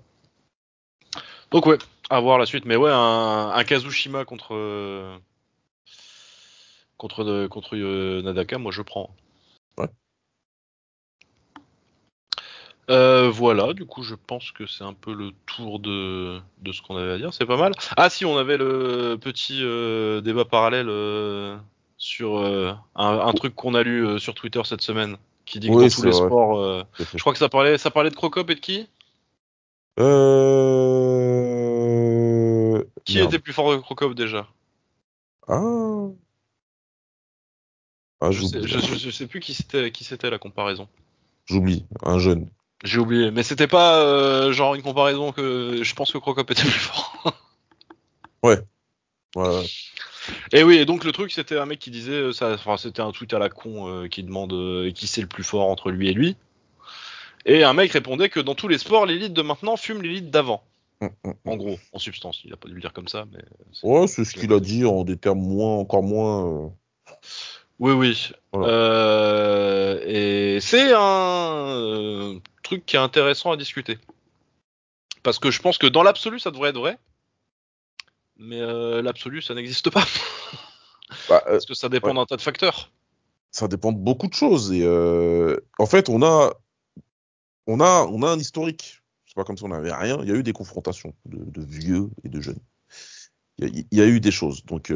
Donc ouais, à voir la suite. Mais ouais, un, un Kazushima contre euh, contre de- contre euh, Nadaka, moi je prends. Ouais. Euh, voilà, du coup je pense que c'est un peu le tour de, de ce qu'on avait à dire, c'est pas mal. Ah si, on avait le petit euh, débat parallèle euh, sur euh, un, un truc qu'on a lu euh, sur Twitter cette semaine, qui dit que Oui, dans tous les vrai. sports, euh, je crois que ça parlait, ça parlait de Crocop et de qui? Euh... Qui merde. était plus fort que Crocop déjà? Ah. Ah, je sais, je, je- je sais plus qui c'était, qui c'était la comparaison. J'oublie. Un jeune. J'ai oublié, mais c'était pas genre une comparaison que je pense que Crocop était plus fort. Ouais. ouais. Et oui, et donc le truc c'était un mec qui disait, euh, ça, enfin c'était un tweet à la con euh, qui demande euh, qui c'est le plus fort entre lui et lui. Et un mec répondait que dans tous les sports, l'élite de maintenant fume l'élite d'avant. Mm, mm. En gros, en substance. Il a pas dû le dire comme ça, mais. c'est- Ouais, c'est ce qu'il a dit en des termes moins, encore moins. Oui, oui. Voilà. Euh, et c'est un truc qui est intéressant à discuter. Parce que je pense que dans l'absolu, ça devrait être vrai. Mais euh, l'absolu, ça n'existe pas. [LAUGHS] bah, euh, Parce que ça dépend Ouais. d'un tas de facteurs. ça dépend de beaucoup de choses. Et euh, en fait, on a, on a, on a un historique. C'est pas comme si on n'avait rien. Il y a eu des confrontations de, de vieux et de jeunes. Il y a, il y a eu des choses. Donc,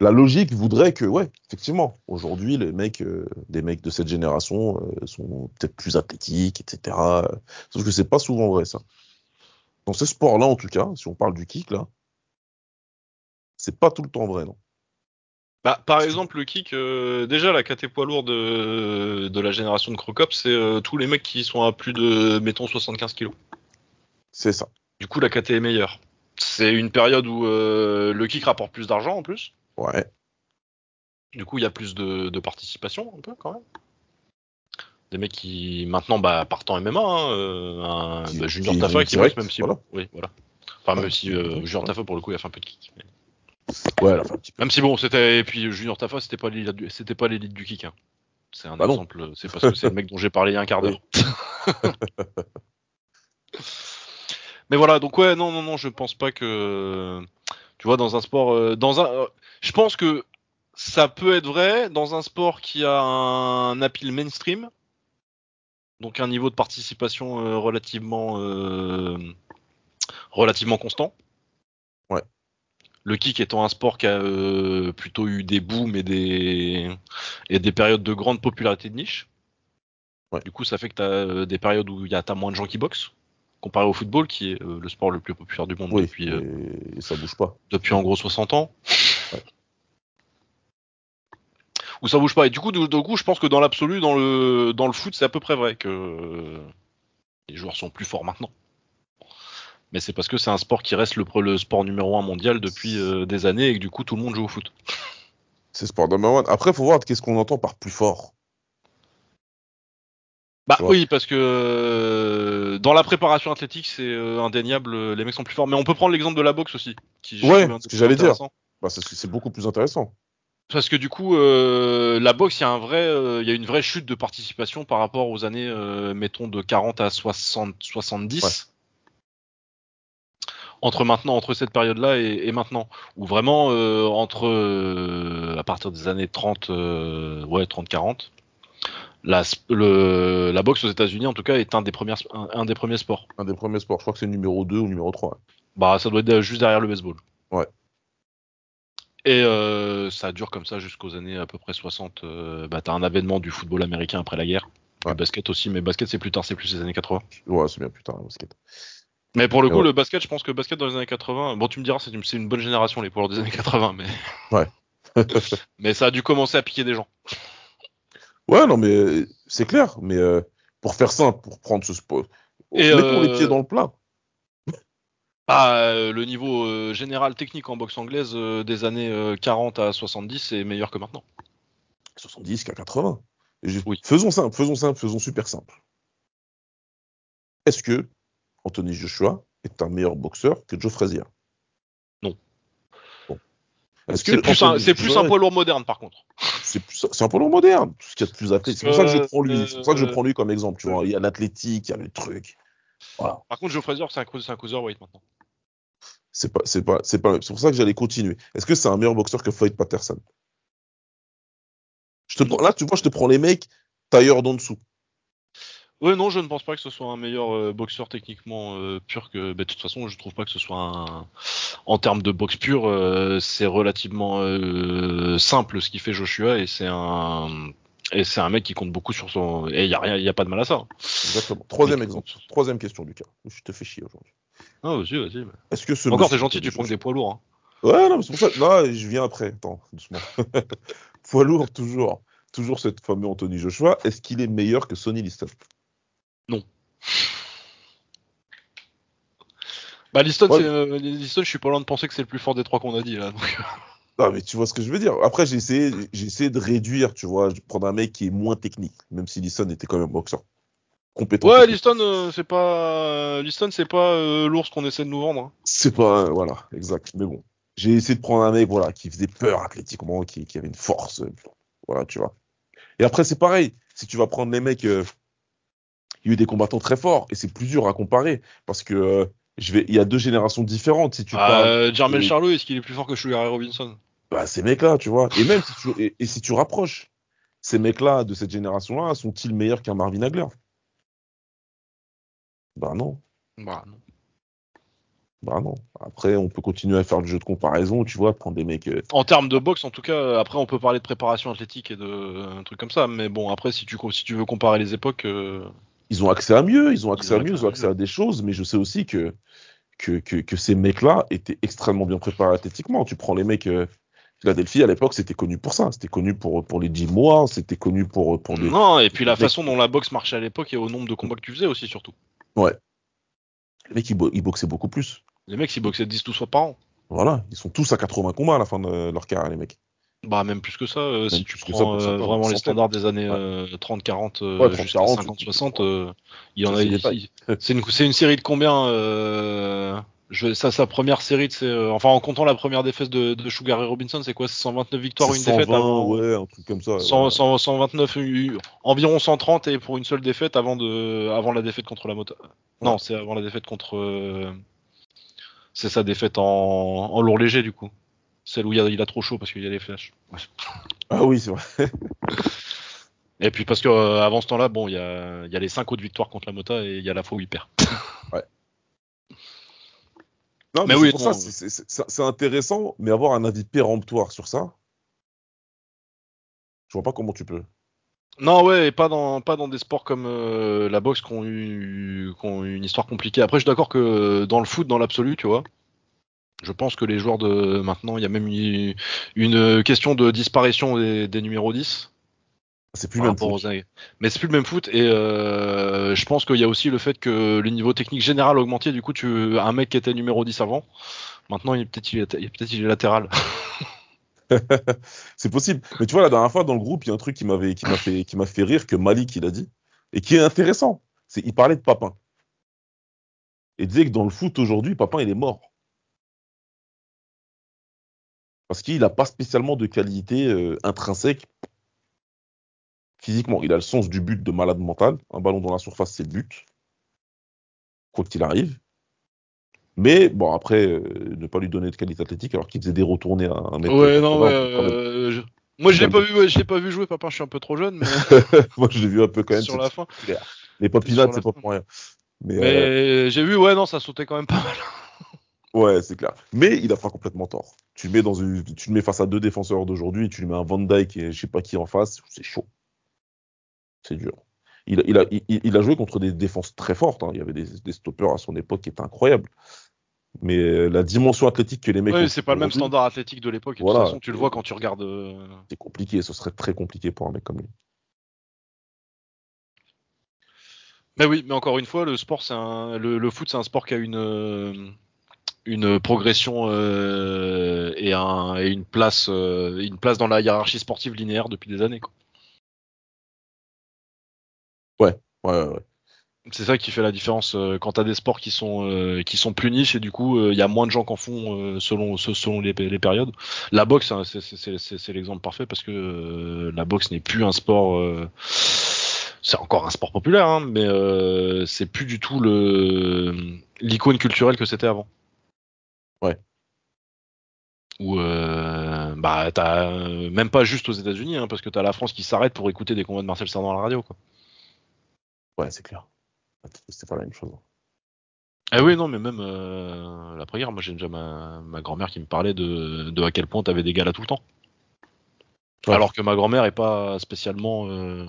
la logique voudrait que, ouais, effectivement, aujourd'hui, les mecs, des mecs de cette génération sont peut-être plus athlétiques, etc. Sauf que c'est pas souvent vrai, ça. Dans ces sports-là, en tout cas, si on parle du kick, là, c'est pas tout le temps vrai, non. Bah, par exemple, le kick, euh, déjà la KT poids lourd de, de la génération de Crocop, c'est euh, tous les mecs qui sont à plus de, mettons, 75 kilos. C'est ça. Du coup, la KT est meilleure. C'est une période où euh, le kick rapporte plus d'argent en plus. Ouais. Du coup, il y a plus de, de participation un peu quand même. Des mecs qui maintenant bah, partent en MMA, hein, euh, un Qui- bah, Junior qui Tafa qui bosse même si voilà. oui voilà. Enfin même si euh, Junior ouais. Tafa pour le coup il a fait un peu de kick. mais- Ouais, un petit peu. Même si bon c'était et puis Junior Tafa c'était pas l'élite du- c'était pas l'élite du kick. hein. C'est un Bah non. exemple. C'est parce que c'est le mec dont j'ai parlé il y a un quart d'heure. [LAUGHS] Mais voilà donc ouais non non non je pense pas que tu vois dans un sport euh, dans un euh, je pense que ça peut être vrai dans un sport qui a un appeal mainstream, donc un niveau de participation euh, relativement relativement constant. Ouais. Le kick étant un sport qui a euh, plutôt eu des booms et des et des périodes de grande popularité de niche. Ouais. Du coup, ça fait que tu as des périodes où il y a t'as moins de gens qui boxent comparé au football qui est euh, le sport le plus populaire du monde Oui, depuis euh, et, ça bouge pas. depuis en gros 60 ans. Ouais. Où ça bouge pas. Et du coup, du, du coup, je pense que dans l'absolu, dans le, dans le foot, c'est à peu près vrai que euh, les joueurs sont plus forts maintenant. Mais c'est parce que c'est un sport qui reste le, sport numéro un mondial depuis euh, des années et que du coup, tout le monde joue au foot. C'est sport number one. Après, faut voir qu'est-ce qu'on entend par plus fort. Bah oui, parce que euh, dans la préparation athlétique, c'est euh, indéniable, les mecs sont plus forts. Mais on peut prendre l'exemple de la boxe aussi. Qui, Ouais, un ce que j'allais dire. Bah, c'est- beaucoup plus intéressant. Parce que du coup, euh, la boxe, il y a un vrai, euh, y a une vraie chute de participation par rapport aux années, euh, mettons, de 40 à 60, 70. Entre maintenant, entre cette période-là et, et maintenant, où vraiment euh, entre euh, à partir des années 30, euh, ouais, 30-40, la, le, la boxe aux États-Unis, en tout cas, est un des premiers, un, un des premiers sports. Un des premiers sports. Je crois que c'est le numéro 2 ou le numéro 3. Bah, ça doit être juste derrière le baseball. Ouais. Et euh, ça dure comme ça jusqu'aux années à peu près 60. Euh, bah, t'as un avènement du football américain après la guerre. Ouais. Du basket aussi, mais basket c'est plus tard, c'est plus les années 80. Ouais, c'est bien putain, le basket. Mais pour le coup, ouais. le basket, je pense que basket dans les années 80, bon, tu me diras, c'est une, bonne génération, les poilers des années 80, mais. [LAUGHS] Ouais. [LAUGHS] mais ça a dû commencer à piquer des gens. Ouais, non, mais c'est clair. Mais euh, pour faire simple, pour prendre ce sport, Et, mettons euh, les pieds dans le plat. Bah, [LAUGHS] euh, le niveau euh, général technique en boxe anglaise euh, des années euh, 40 à 70 c'est meilleur que maintenant. 70 qu'à 80. Et je- Oui. Faisons simple, faisons simple, faisons super simple. Est-ce que Anthony Joshua est un meilleur boxeur que Joe Frazier Non. Bon. C'est plus, un, plus poids lourd moderne par contre. c'est un peu lourd moderne, tout ce qu'il y a de plus athlétique. C'est pour ça que je Euh, prends lui. C'est pour ça que je euh, prends lui comme exemple. Tu vois, il y a l'athlétique, il y a le truc. Voilà. Par contre, Joe Frazier, c'est un, un cruiserweight maintenant. C'est pas, c'est pas, c'est pas. C'est pour ça que j'allais continuer. Est-ce que c'est un meilleur boxeur que Floyd Patterson? Je te prends, là, tu vois, je te prends les mecs tailleurs d'en dessous. Ouais, non, je ne pense pas que ce soit un meilleur euh, boxeur techniquement euh, pur que. bah, de toute façon, je trouve pas que ce soit un. En termes de boxe pure, euh, c'est relativement simple ce qu'il fait Joshua et c'est un. Et c'est un mec qui compte beaucoup sur son. Et il y a rien, y a pas de mal à ça. Exactement. Troisième exemple. Troisième question, Lucas. Je te fais chier aujourd'hui. Ah, vas-y, vas-y. bah. Est-ce que ce Encore, t'es gentil, tu prends que des poids lourds. Hein. Ouais, non, mais c'est pour ça. Là, je viens après. Attends, doucement. [LAUGHS] Poids lourd, toujours. Toujours cette fameux Anthony Joshua. Est-ce qu'il est meilleur que Sonny Liston? Bah, Liston, Ouais. euh, Liston, je suis pas loin de penser que c'est le plus fort des trois qu'on a dit là. donc. Non, mais tu vois ce que je veux dire. Après, j'ai essayé, j'ai essayé de réduire, tu vois, de prendre un mec qui est moins technique, même si Liston était quand même boxeur. compétent. Ouais, Liston, euh, c'est pas, Liston, c'est pas euh, l'ours qu'on essaie de nous vendre. hein. C'est pas, euh, voilà, exact. Mais bon, j'ai essayé de prendre un mec, voilà, qui faisait peur athlétiquement, qui, qui avait une force, euh, voilà, tu vois. Et après, c'est pareil. Si tu vas prendre les mecs, euh, il y a eu des combattants très forts, et c'est plus dur à comparer, parce que euh, je vais, il y a deux générations différentes. Si tu Ah, parles, euh, Jermel et- Charlot, est-ce qu'il est plus fort que Sugar Ray Robinson? Bah, ces mecs-là, tu vois. Et même si tu, et, et si tu rapproches, ces mecs-là de cette génération-là, sont-ils meilleurs qu'un Marvin Hagler? Bah non. Bah non. Bah non. Après, on peut continuer à faire le jeu de comparaison, tu vois, prendre des mecs. euh, En termes de boxe, en tout cas, après on peut parler de préparation athlétique et de un truc comme ça, mais bon, après si tu si tu veux comparer les époques, euh, ils ont accès à mieux, ils ont accès à mieux, ils ont accès à des choses, mais je sais aussi que, que, que, que ces mecs-là étaient extrêmement bien préparés athlétiquement. Tu prends les mecs. euh, Philadelphie, à l'époque, c'était connu pour ça. C'était connu pour, pour les Jim c'était connu pour, pour des. non, et puis la façon dont la boxe marchait à l'époque et au nombre de combats que tu faisais aussi surtout. Les mecs, ils, bo- ils boxaient beaucoup plus. Les mecs ils boxaient 10-12 fois par an. Voilà, ils sont tous à 80 combats à la fin de leur carrière, les mecs. Bah même plus que ça, euh, si tu prends ça euh, vraiment les standards des années Ouais. euh, 30-40 euh, Ouais, 30, jusqu'à 40, 50-60, euh, il y en a. c'est une, une série de combien je, ça, sa première série, c'est enfin en comptant la première défaite de, de Sugar Ray Robinson, c'est quoi C'est 129 victoires ou une défaite 120, avant ouais, un truc comme ça. 100, voilà. 100, 129, eu- environ 130 et pour une seule défaite avant de, avant la défaite contre la moto. Non, c'est avant la défaite contre. c'est sa défaite en, en lourd léger du coup. Celle où il a, il a trop chaud parce qu'il y a les flashs. Ouais. Ah oui, c'est vrai. [LAUGHS] Et puis parce que euh, avant ce temps-là, bon, il y a, il y a les 5 autres victoires contre la Mota et il y a la fois où il perd. [LAUGHS] Non, Mais mais, oui, c'est intéressant, mais avoir un avis péremptoire sur ça, je vois pas comment tu peux. Non, ouais, et pas dans, pas dans des sports comme euh, la boxe qui ont, eu, qui ont eu une histoire compliquée. Après, je suis d'accord que euh, dans le foot, dans l'absolu, tu vois, je pense que les joueurs de maintenant, il y a même une, une question de disparition des, des numéros 10. C'est plus le même foot. aux. Mais c'est plus le même foot et euh, je pense qu'il y a aussi le fait que le niveau technique général a augmenté. Du coup, tu un mec qui était numéro 10 avant, maintenant il est peut-être il est, il latéral. [LAUGHS] [LAUGHS] C'est possible. Mais tu vois, la dernière fois, dans le groupe, il y a un truc qui m'avait, qui m'a fait, qui m'a fait rire, que Malik, il a dit, et qui est intéressant. C'est, il parlait de Papin. Et il disait que dans le foot aujourd'hui, Papin, il est mort. Parce qu'il n'a pas spécialement de qualité euh, intrinsèque physiquement. Il a le sens du but de malade mental. Un ballon dans la surface, c'est le but. Quoi qu'il arrive. Mais bon, après, euh, ne pas lui donner de qualité athlétique alors qu'il faisait des retournées à un mètre. Ouais, non, 80, ouais, quand même. euh, je- Moi, je l'ai pas vu, ouais, je l'ai pas vu jouer, papa. Je suis un peu trop jeune, mais [LAUGHS] Moi, je l'ai vu un peu quand même. sur la fin. Les la c'est pas fin. pour rien. Mais, euh, Mais j'ai vu, ouais, non, ça sautait quand même pas mal. Ouais, c'est clair. Mais il a pas complètement tort. Tu le mets dans une, tu le mets face à deux défenseurs d'aujourd'hui, et tu lui mets un Van Dyke et je sais pas qui en face, c'est chaud. C'est dur. Il, a- il, a, il, il a joué contre des défenses très fortes. hein. Il y avait des, des stoppers à son époque qui étaient incroyables. Mais la dimension athlétique que les mecs ont c'est pas le même standard athlétique de l'époque. Voilà. De toute façon, tu le vois quand tu regardes. euh, C'est compliqué. Ce serait très compliqué pour un mec comme lui. Mais oui, mais encore une fois, le sport, c'est un, le, le foot, c'est un sport qui a une euh, une progression euh, et, un, et une place euh, une place dans la hiérarchie sportive linéaire depuis des années. quoi. Ouais, ouais, ouais. C'est ça qui fait la différence euh, quand t'as des sports qui sont euh, qui sont plus niches et du coup il y a moins de gens qui en font selon se- selon les, les périodes. La boxe, hein, c'est- l'exemple parfait parce que la boxe n'est plus un sport. c'est encore un sport populaire, hein, mais euh, c'est plus du tout le l'icône culturelle que c'était avant. Ou euh, bah t'as euh, même pas juste aux États-Unis, hein, parce que t'as la France qui s'arrête pour écouter des combats de Marcel Cerdan à la radio, quoi. Ouais, c'est clair. C'est pas la même chose. Ah oui, non, mais même euh, la prière, moi j'ai déjà ma, ma grand-mère qui me parlait de, de à quel point t'avais des galas tout le temps. Ouais. Alors que ma grand-mère est pas spécialement euh,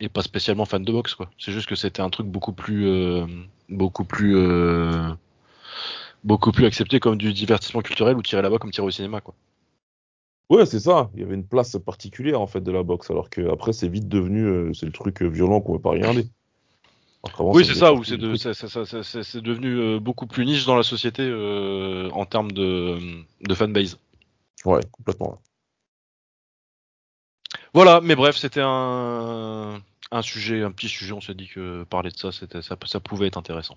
est pas spécialement fan de boxe quoi. C'est juste que c'était un truc beaucoup plus euh, beaucoup plus euh, beaucoup plus accepté comme du divertissement culturel ou tirer là-bas comme tirer au cinéma quoi. Ouais, c'est ça. Il y avait une place particulière en fait de la boxe, alors que après c'est vite devenu euh, c'est le truc euh, violent qu'on veut pas regarder. Oui, c'est ça, où c'est de, devenu euh, beaucoup plus niche dans la société euh, en termes de, de fanbase. Ouais, complètement. Voilà, mais bref, c'était un un sujet, un petit sujet, on s'est dit que parler de ça, c'était, ça, ça pouvait être intéressant.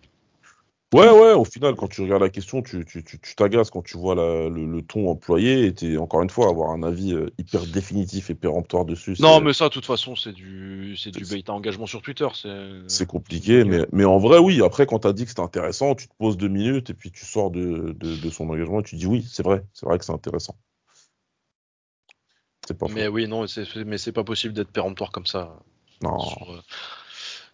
Ouais, ouais, au final, quand tu regardes la question, tu tu, tu, tu t'agaces quand tu vois la, le, le ton employé et t'es, encore une fois, avoir un avis euh, hyper définitif et péremptoire dessus. Non, mais ça, de toute façon, c'est du, c'est du C'est- bait à engagement sur Twitter. C'est, C'est compliqué, mais, mais en vrai, oui. Après, quand t'as dit que c'était intéressant, tu te poses deux minutes et puis tu sors de, de, de son engagement et tu dis oui, c'est vrai, c'est vrai que c'est intéressant. C'est pas faux. Mais oui, non, mais c'est pas possible d'être péremptoire comme ça. Non. sur, euh,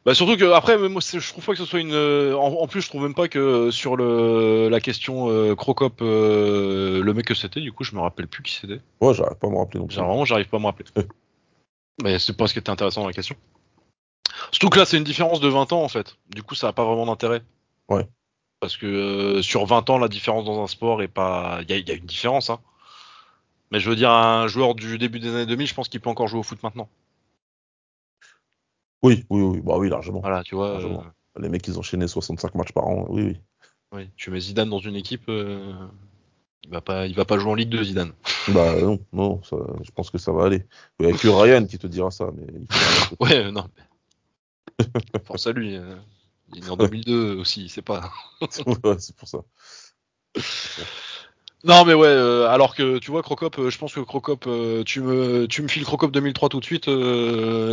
Bah surtout que après, moi, je trouve pas que ce soit une. euh, En, en plus, je trouve même pas que euh, sur le la question euh, Crocop, euh, le mec que c'était, du coup, je me rappelle plus qui c'était. Ouais, j'arrive pas à me rappeler non plus. Vraiment, j'arrive pas à me rappeler. [LAUGHS] Mais c'est pas ce qui était intéressant dans la question. Surtout que là, c'est une différence de 20 ans en fait. Du coup, ça a pas vraiment d'intérêt. Ouais. Parce que euh, sur 20 ans, la différence dans un sport est pas. Il y a, y a une différence, hein. Mais je veux dire, un joueur du début des années 2000, je pense qu'il peut encore jouer au foot maintenant. Oui, oui, oui, bah oui, largement. Voilà, tu vois. Largement. euh, Les mecs, ils enchaînaient 65 matchs par an. Oui, oui. oui. Tu mets Zidane dans une équipe, euh, il va pas, il va pas jouer en Ligue 2, Zidane. [LAUGHS] Bah non, non, ça, je pense que ça va aller. Il y a que Ryan qui te dira ça, mais. [LAUGHS] Ouais, non. Force à lui. euh, Il est en 2002 aussi, il sait pas. [LAUGHS] Ouais, c'est pour ça. Non, mais ouais, euh, alors que tu vois, Crocop, euh, je pense que Crocop, euh, tu me, tu me files Crocop 2003 tout de suite,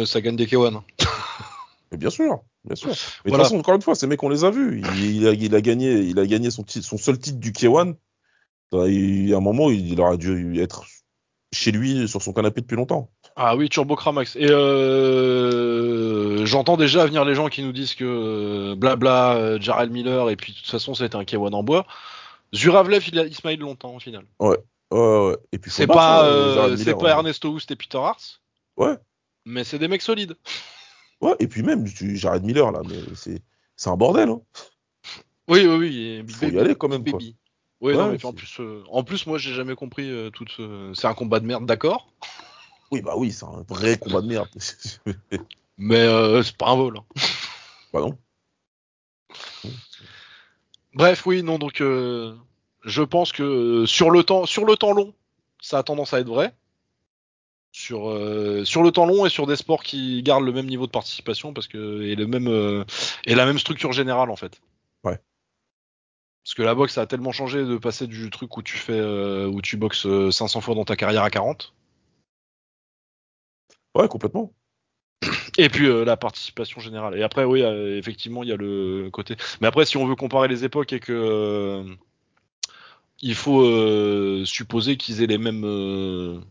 ça gagne des K1. [LAUGHS] Mais bien sûr, bien sûr. Mais de toute façon, encore une fois, ces mecs, on les a vus. Il, il a, il a gagné, il a gagné son, son seul titre du K1. Bah, il- à un moment, il, il aurait dû être chez lui sur son canapé depuis longtemps. Ah oui, Turbo Cramax. Et euh, j'entends déjà venir les gens qui nous disent que blabla, Jarrell Miller, et puis de toute façon, été un K1 en bois. Zuravlev, il a Ismail longtemps au final. Ouais, ouais. Et puis C'est pas, euh, Jared c'est pas hein. Ernesto Houst et Peter Hart, Ouais, mais c'est des mecs solides. [LAUGHS] ouais. Et puis même, Jared Miller, là, mais c'est, c'est un bordel. Hein. Oui, oui, oui. Big Faut y aller quand même, quoi. Baby. Ouais, non, mais puis en plus, euh, en plus, moi, j'ai jamais compris euh, tout ce... C'est un combat de merde, d'accord, [LAUGHS] Oui, bah oui, c'est un vrai combat de merde. [LAUGHS] mais euh, c'est pas un vol. hein. bah non. Bref, oui, non, donc euh, je pense que euh, sur le temps, sur le temps long, ça a tendance à être vrai. Sur euh, sur le temps long et sur des sports qui gardent le même niveau de participation parce que et le même euh, et la même structure générale en fait. Ouais. Parce que la boxe ça a tellement changé de passer du truc où tu fais euh, où tu boxes euh, 500 fois dans ta carrière à 40 Ouais, complètement. Et puis euh, la participation générale. Et après, oui, euh, effectivement, il y a le côté. Mais après, si on veut comparer les époques et que euh, il faut supposer qu'ils aient les mêmes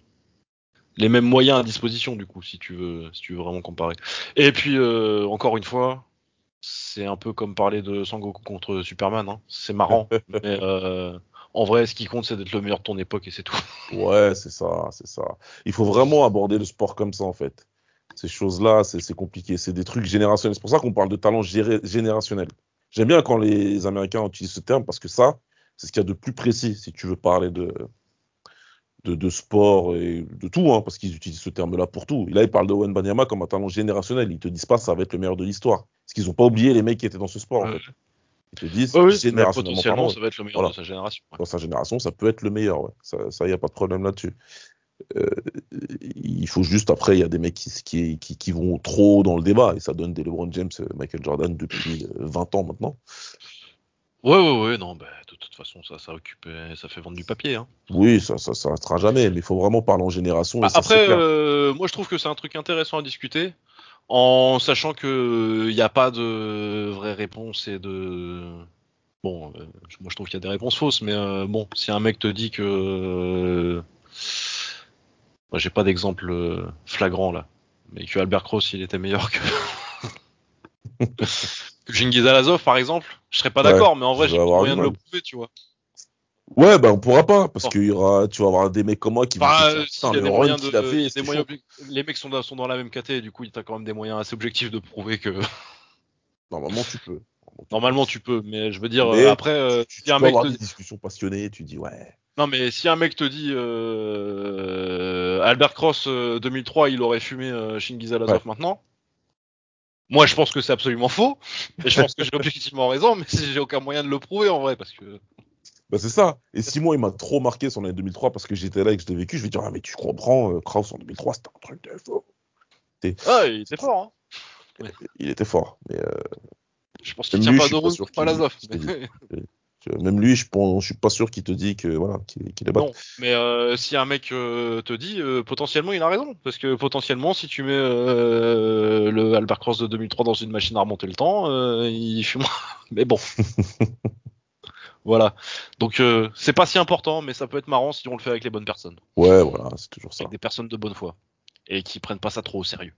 les mêmes moyens à disposition, du coup, si tu veux, si tu veux vraiment comparer. Et puis encore une fois, c'est un peu comme parler de Sangoku contre Superman. Hein. C'est marrant, [LAUGHS] mais en vrai, ce qui compte, c'est d'être le meilleur de ton époque et c'est tout. Ouais, c'est ça, c'est ça. Il faut vraiment aborder le sport comme ça, en fait. Ces choses-là, c'est compliqué. C'est des trucs générationnels. C'est pour ça qu'on parle de talent géré- générationnel. J'aime bien quand les Américains utilisent ce terme parce que ça, c'est ce qu'il y a de plus précis si tu veux parler de, de, de sport et de tout, hein, parce qu'ils utilisent ce terme-là pour tout. Et là, ils parlent de Owen Banyama comme un talent générationnel. Ils te disent pas ça va être le meilleur de l'histoire. Parce qu'ils n'ont pas oublié les mecs qui étaient dans ce sport, en fait. Ils te disent, oui, générationnellement potentiellement, parlant, ça va être le meilleur Voilà. de sa génération. ouais. dans sa génération, ça peut être le meilleur. Ouais. Ça, ça y a pas de problème là-dessus. Euh, il faut juste après, il y a des mecs qui, qui, qui, qui vont trop dans le débat et ça donne des LeBron James, euh, Michael Jordan depuis euh, 20 ans maintenant. Ouais, ouais, ouais, non, bah, de toute façon, ça, ça occupe, euh, ça fait vendre du papier. Hein. Oui, ça, ça, ça restera jamais, mais il faut vraiment parler en génération. et Ah, ça, c'est Après, euh, moi, je trouve que c'est un truc intéressant à discuter, en sachant que il n'y a pas de vraie réponse et de. Bon, euh, moi, je trouve qu'il y a des réponses fausses, mais euh, bon, si un mec te dit que. Euh, Moi, j'ai pas d'exemple euh, flagrant là, mais que Albert Cross, il était meilleur que. [LAUGHS] que Genghis Alazov, par exemple, je serais pas Ouais, d'accord, mais en vrai, j'ai pas moyen de le prouver, tu vois. Ouais, bah on pourra pas, parce qu'il y aura, tu vas avoir des mecs comme moi qui vont Bah, euh, dire, y a le run qu'il a de, fait, des moyens, les mecs sont dans, sont dans la même caté, du coup, t'as quand même des moyens assez objectifs de prouver que [LAUGHS] Normalement, tu peux. normalement tu peux, mais je veux dire Mais euh, après, euh, Tu, tu si un mec avoir te... des discussions passionnées, tu dis ouais. Non mais si un mec te dit euh, Albert Cross euh, 2003, il aurait fumé euh, Shingiz Alazov Ouais. maintenant. Moi, je pense que c'est absolument faux, et je pense que j'ai [LAUGHS] objectivement raison, mais j'ai aucun moyen de le prouver en vrai, parce que Bah c'est ça. Et Simon, il m'a trop marqué son année 2003 parce que j'étais là et que je l'ai vécu. Je vais dire, ah, mais tu comprends, euh, Kraus en 2003, c'était un truc de faux. ah, il était fort. Hein. Il était fort. Mais euh, Je pense qu'il tient pas sûr pour Palazov. [LAUGHS] même lui, je je suis pas sûr qu'il te dit que voilà, qu'il est battu. Non, mais euh, si un mec euh, te dit, euh, potentiellement il a raison. Parce que potentiellement, si tu mets le Albert Cross de 2003 dans une machine à remonter le temps, il moins. [LAUGHS] Mais bon. [LAUGHS] voilà. Donc c'est pas si important, mais ça peut être marrant si on le fait avec les bonnes personnes. Ouais, voilà, c'est toujours ça. Avec des personnes de bonne foi. Et qui prennent pas ça trop au sérieux.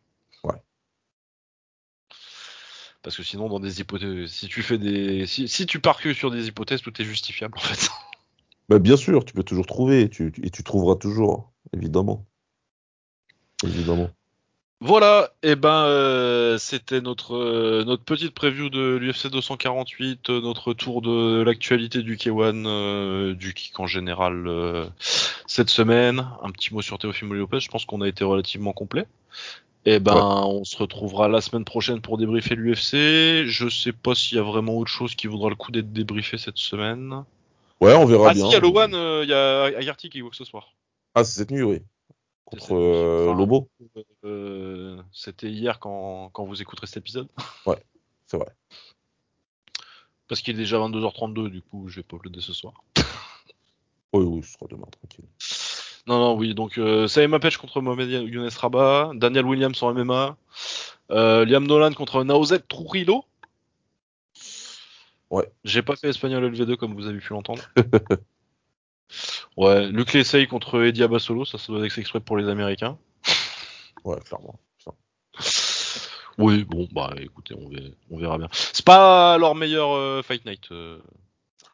Parce que sinon, dans des hypothèses, si tu fais des, si, si tu pars que sur des hypothèses, tout est justifiable en fait. [LAUGHS] Bah, bien sûr, tu peux toujours trouver, tu, et tu trouveras toujours, évidemment. Évidemment. Voilà, et ben euh, c'était notre euh, notre petite preview de l'UFC 248, euh, notre tour de l'actualité du K1, euh, du kick en général cette semaine. Un petit mot sur Teofimo Lopez, je pense qu'on a été relativement complet. Et ben Ouais. on se retrouvera la semaine prochaine pour débriefer l'UFC. Je sais pas s'il y a vraiment autre chose qui vaudra le coup d'être débriefé cette semaine. Ouais, on verra Ah bien. si, il y a le One, euh, il y a Agarty qui boxe ce soir. Ah, c'est cette nuit, oui. Contre euh, Enfin, Lobo, Euh, C'était hier quand, quand vous écouterez cet épisode. [LAUGHS] c'est vrai. Parce qu'il est déjà 22h32, du coup, je vais pas uploader ce soir. Oui, oui, ce sera demain, tranquille. Non, non, oui, donc euh, Pech contre Mohamed Younes Rabat, Daniel Williams en MMA, euh, Liam Nolan contre Naozet Trujillo. Ouais. J'ai pas fait espagnol LV2 comme vous avez pu l'entendre. [LAUGHS] ouais, Luc Lessay contre Eddie Abasolo, ça, ça doit être exprès pour les Américains. Ouais, clairement. Oui, bon, bah écoutez, on verra, on verra bien. C'est pas leur meilleur euh, Fight Night. euh.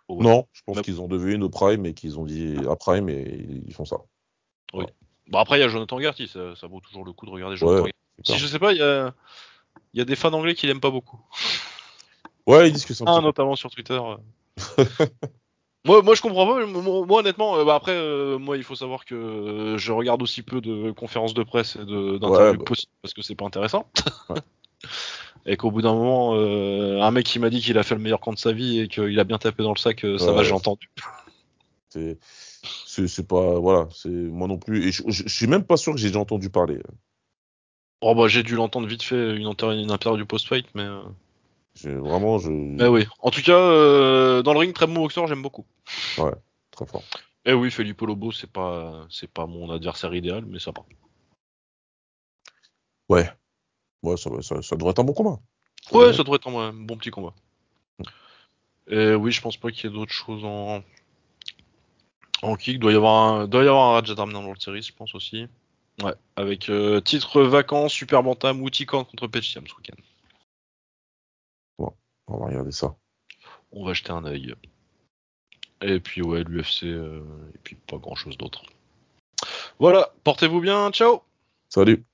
Non, je pense qu'ils ont deviné au Prime et qu'ils ont dit à Prime et ils font ça. Bah après, il y a Jonathan Garty, ça, ça vaut toujours le coup de regarder Jonathan Ouais, Si je sais pas, il y a, il y a des fans anglais qui l'aiment pas beaucoup. Ouais, ils disent que c'est un Ah, notamment sur Twitter. euh. [LAUGHS] moi, moi, je comprends pas. Moi, moi, honnêtement, euh, bah après, euh, moi, il faut savoir que euh, je regarde aussi peu de conférences de presse et d'interviews Ouais, bah. possibles parce que c'est pas intéressant. Ouais. [LAUGHS] et qu'au bout d'un moment, un mec qui m'a dit qu'il a fait le meilleur camp de sa vie et qu'il a bien tapé dans le sac, ça Ouais, va, j'ai entendu. C'est, pas, voilà, c'est moi non plus. Et je, je, je suis même pas sûr que j'ai déjà entendu parler. Oh bah, j'ai dû l'entendre vite fait une, inter une interview post-fight, mais. euh, vraiment, je, Mais oui. En tout cas, euh, dans le ring, très bon boxeur, j'aime beaucoup. très fort. Et oui, Felipe Lobo, c'est pas, c'est pas mon adversaire idéal, mais ça va. Ouais, ouais, ça, ça, ça devrait être un bon combat. Ouais, ça devrait être un, un bon petit combat. Et oui, je pense pas qu'il y ait d'autres choses en en kick. Doit y avoir un, doit y avoir un Rajat dans le série, je pense aussi. Ouais, avec euh, titre vacant, Super Bantam ou contre Petchiam ce week-end. On va regarder ça. On va jeter un œil. Et puis ouais, l'UFC euh, et puis pas grand chose d'autre. Voilà, portez-vous bien, ciao. Salut.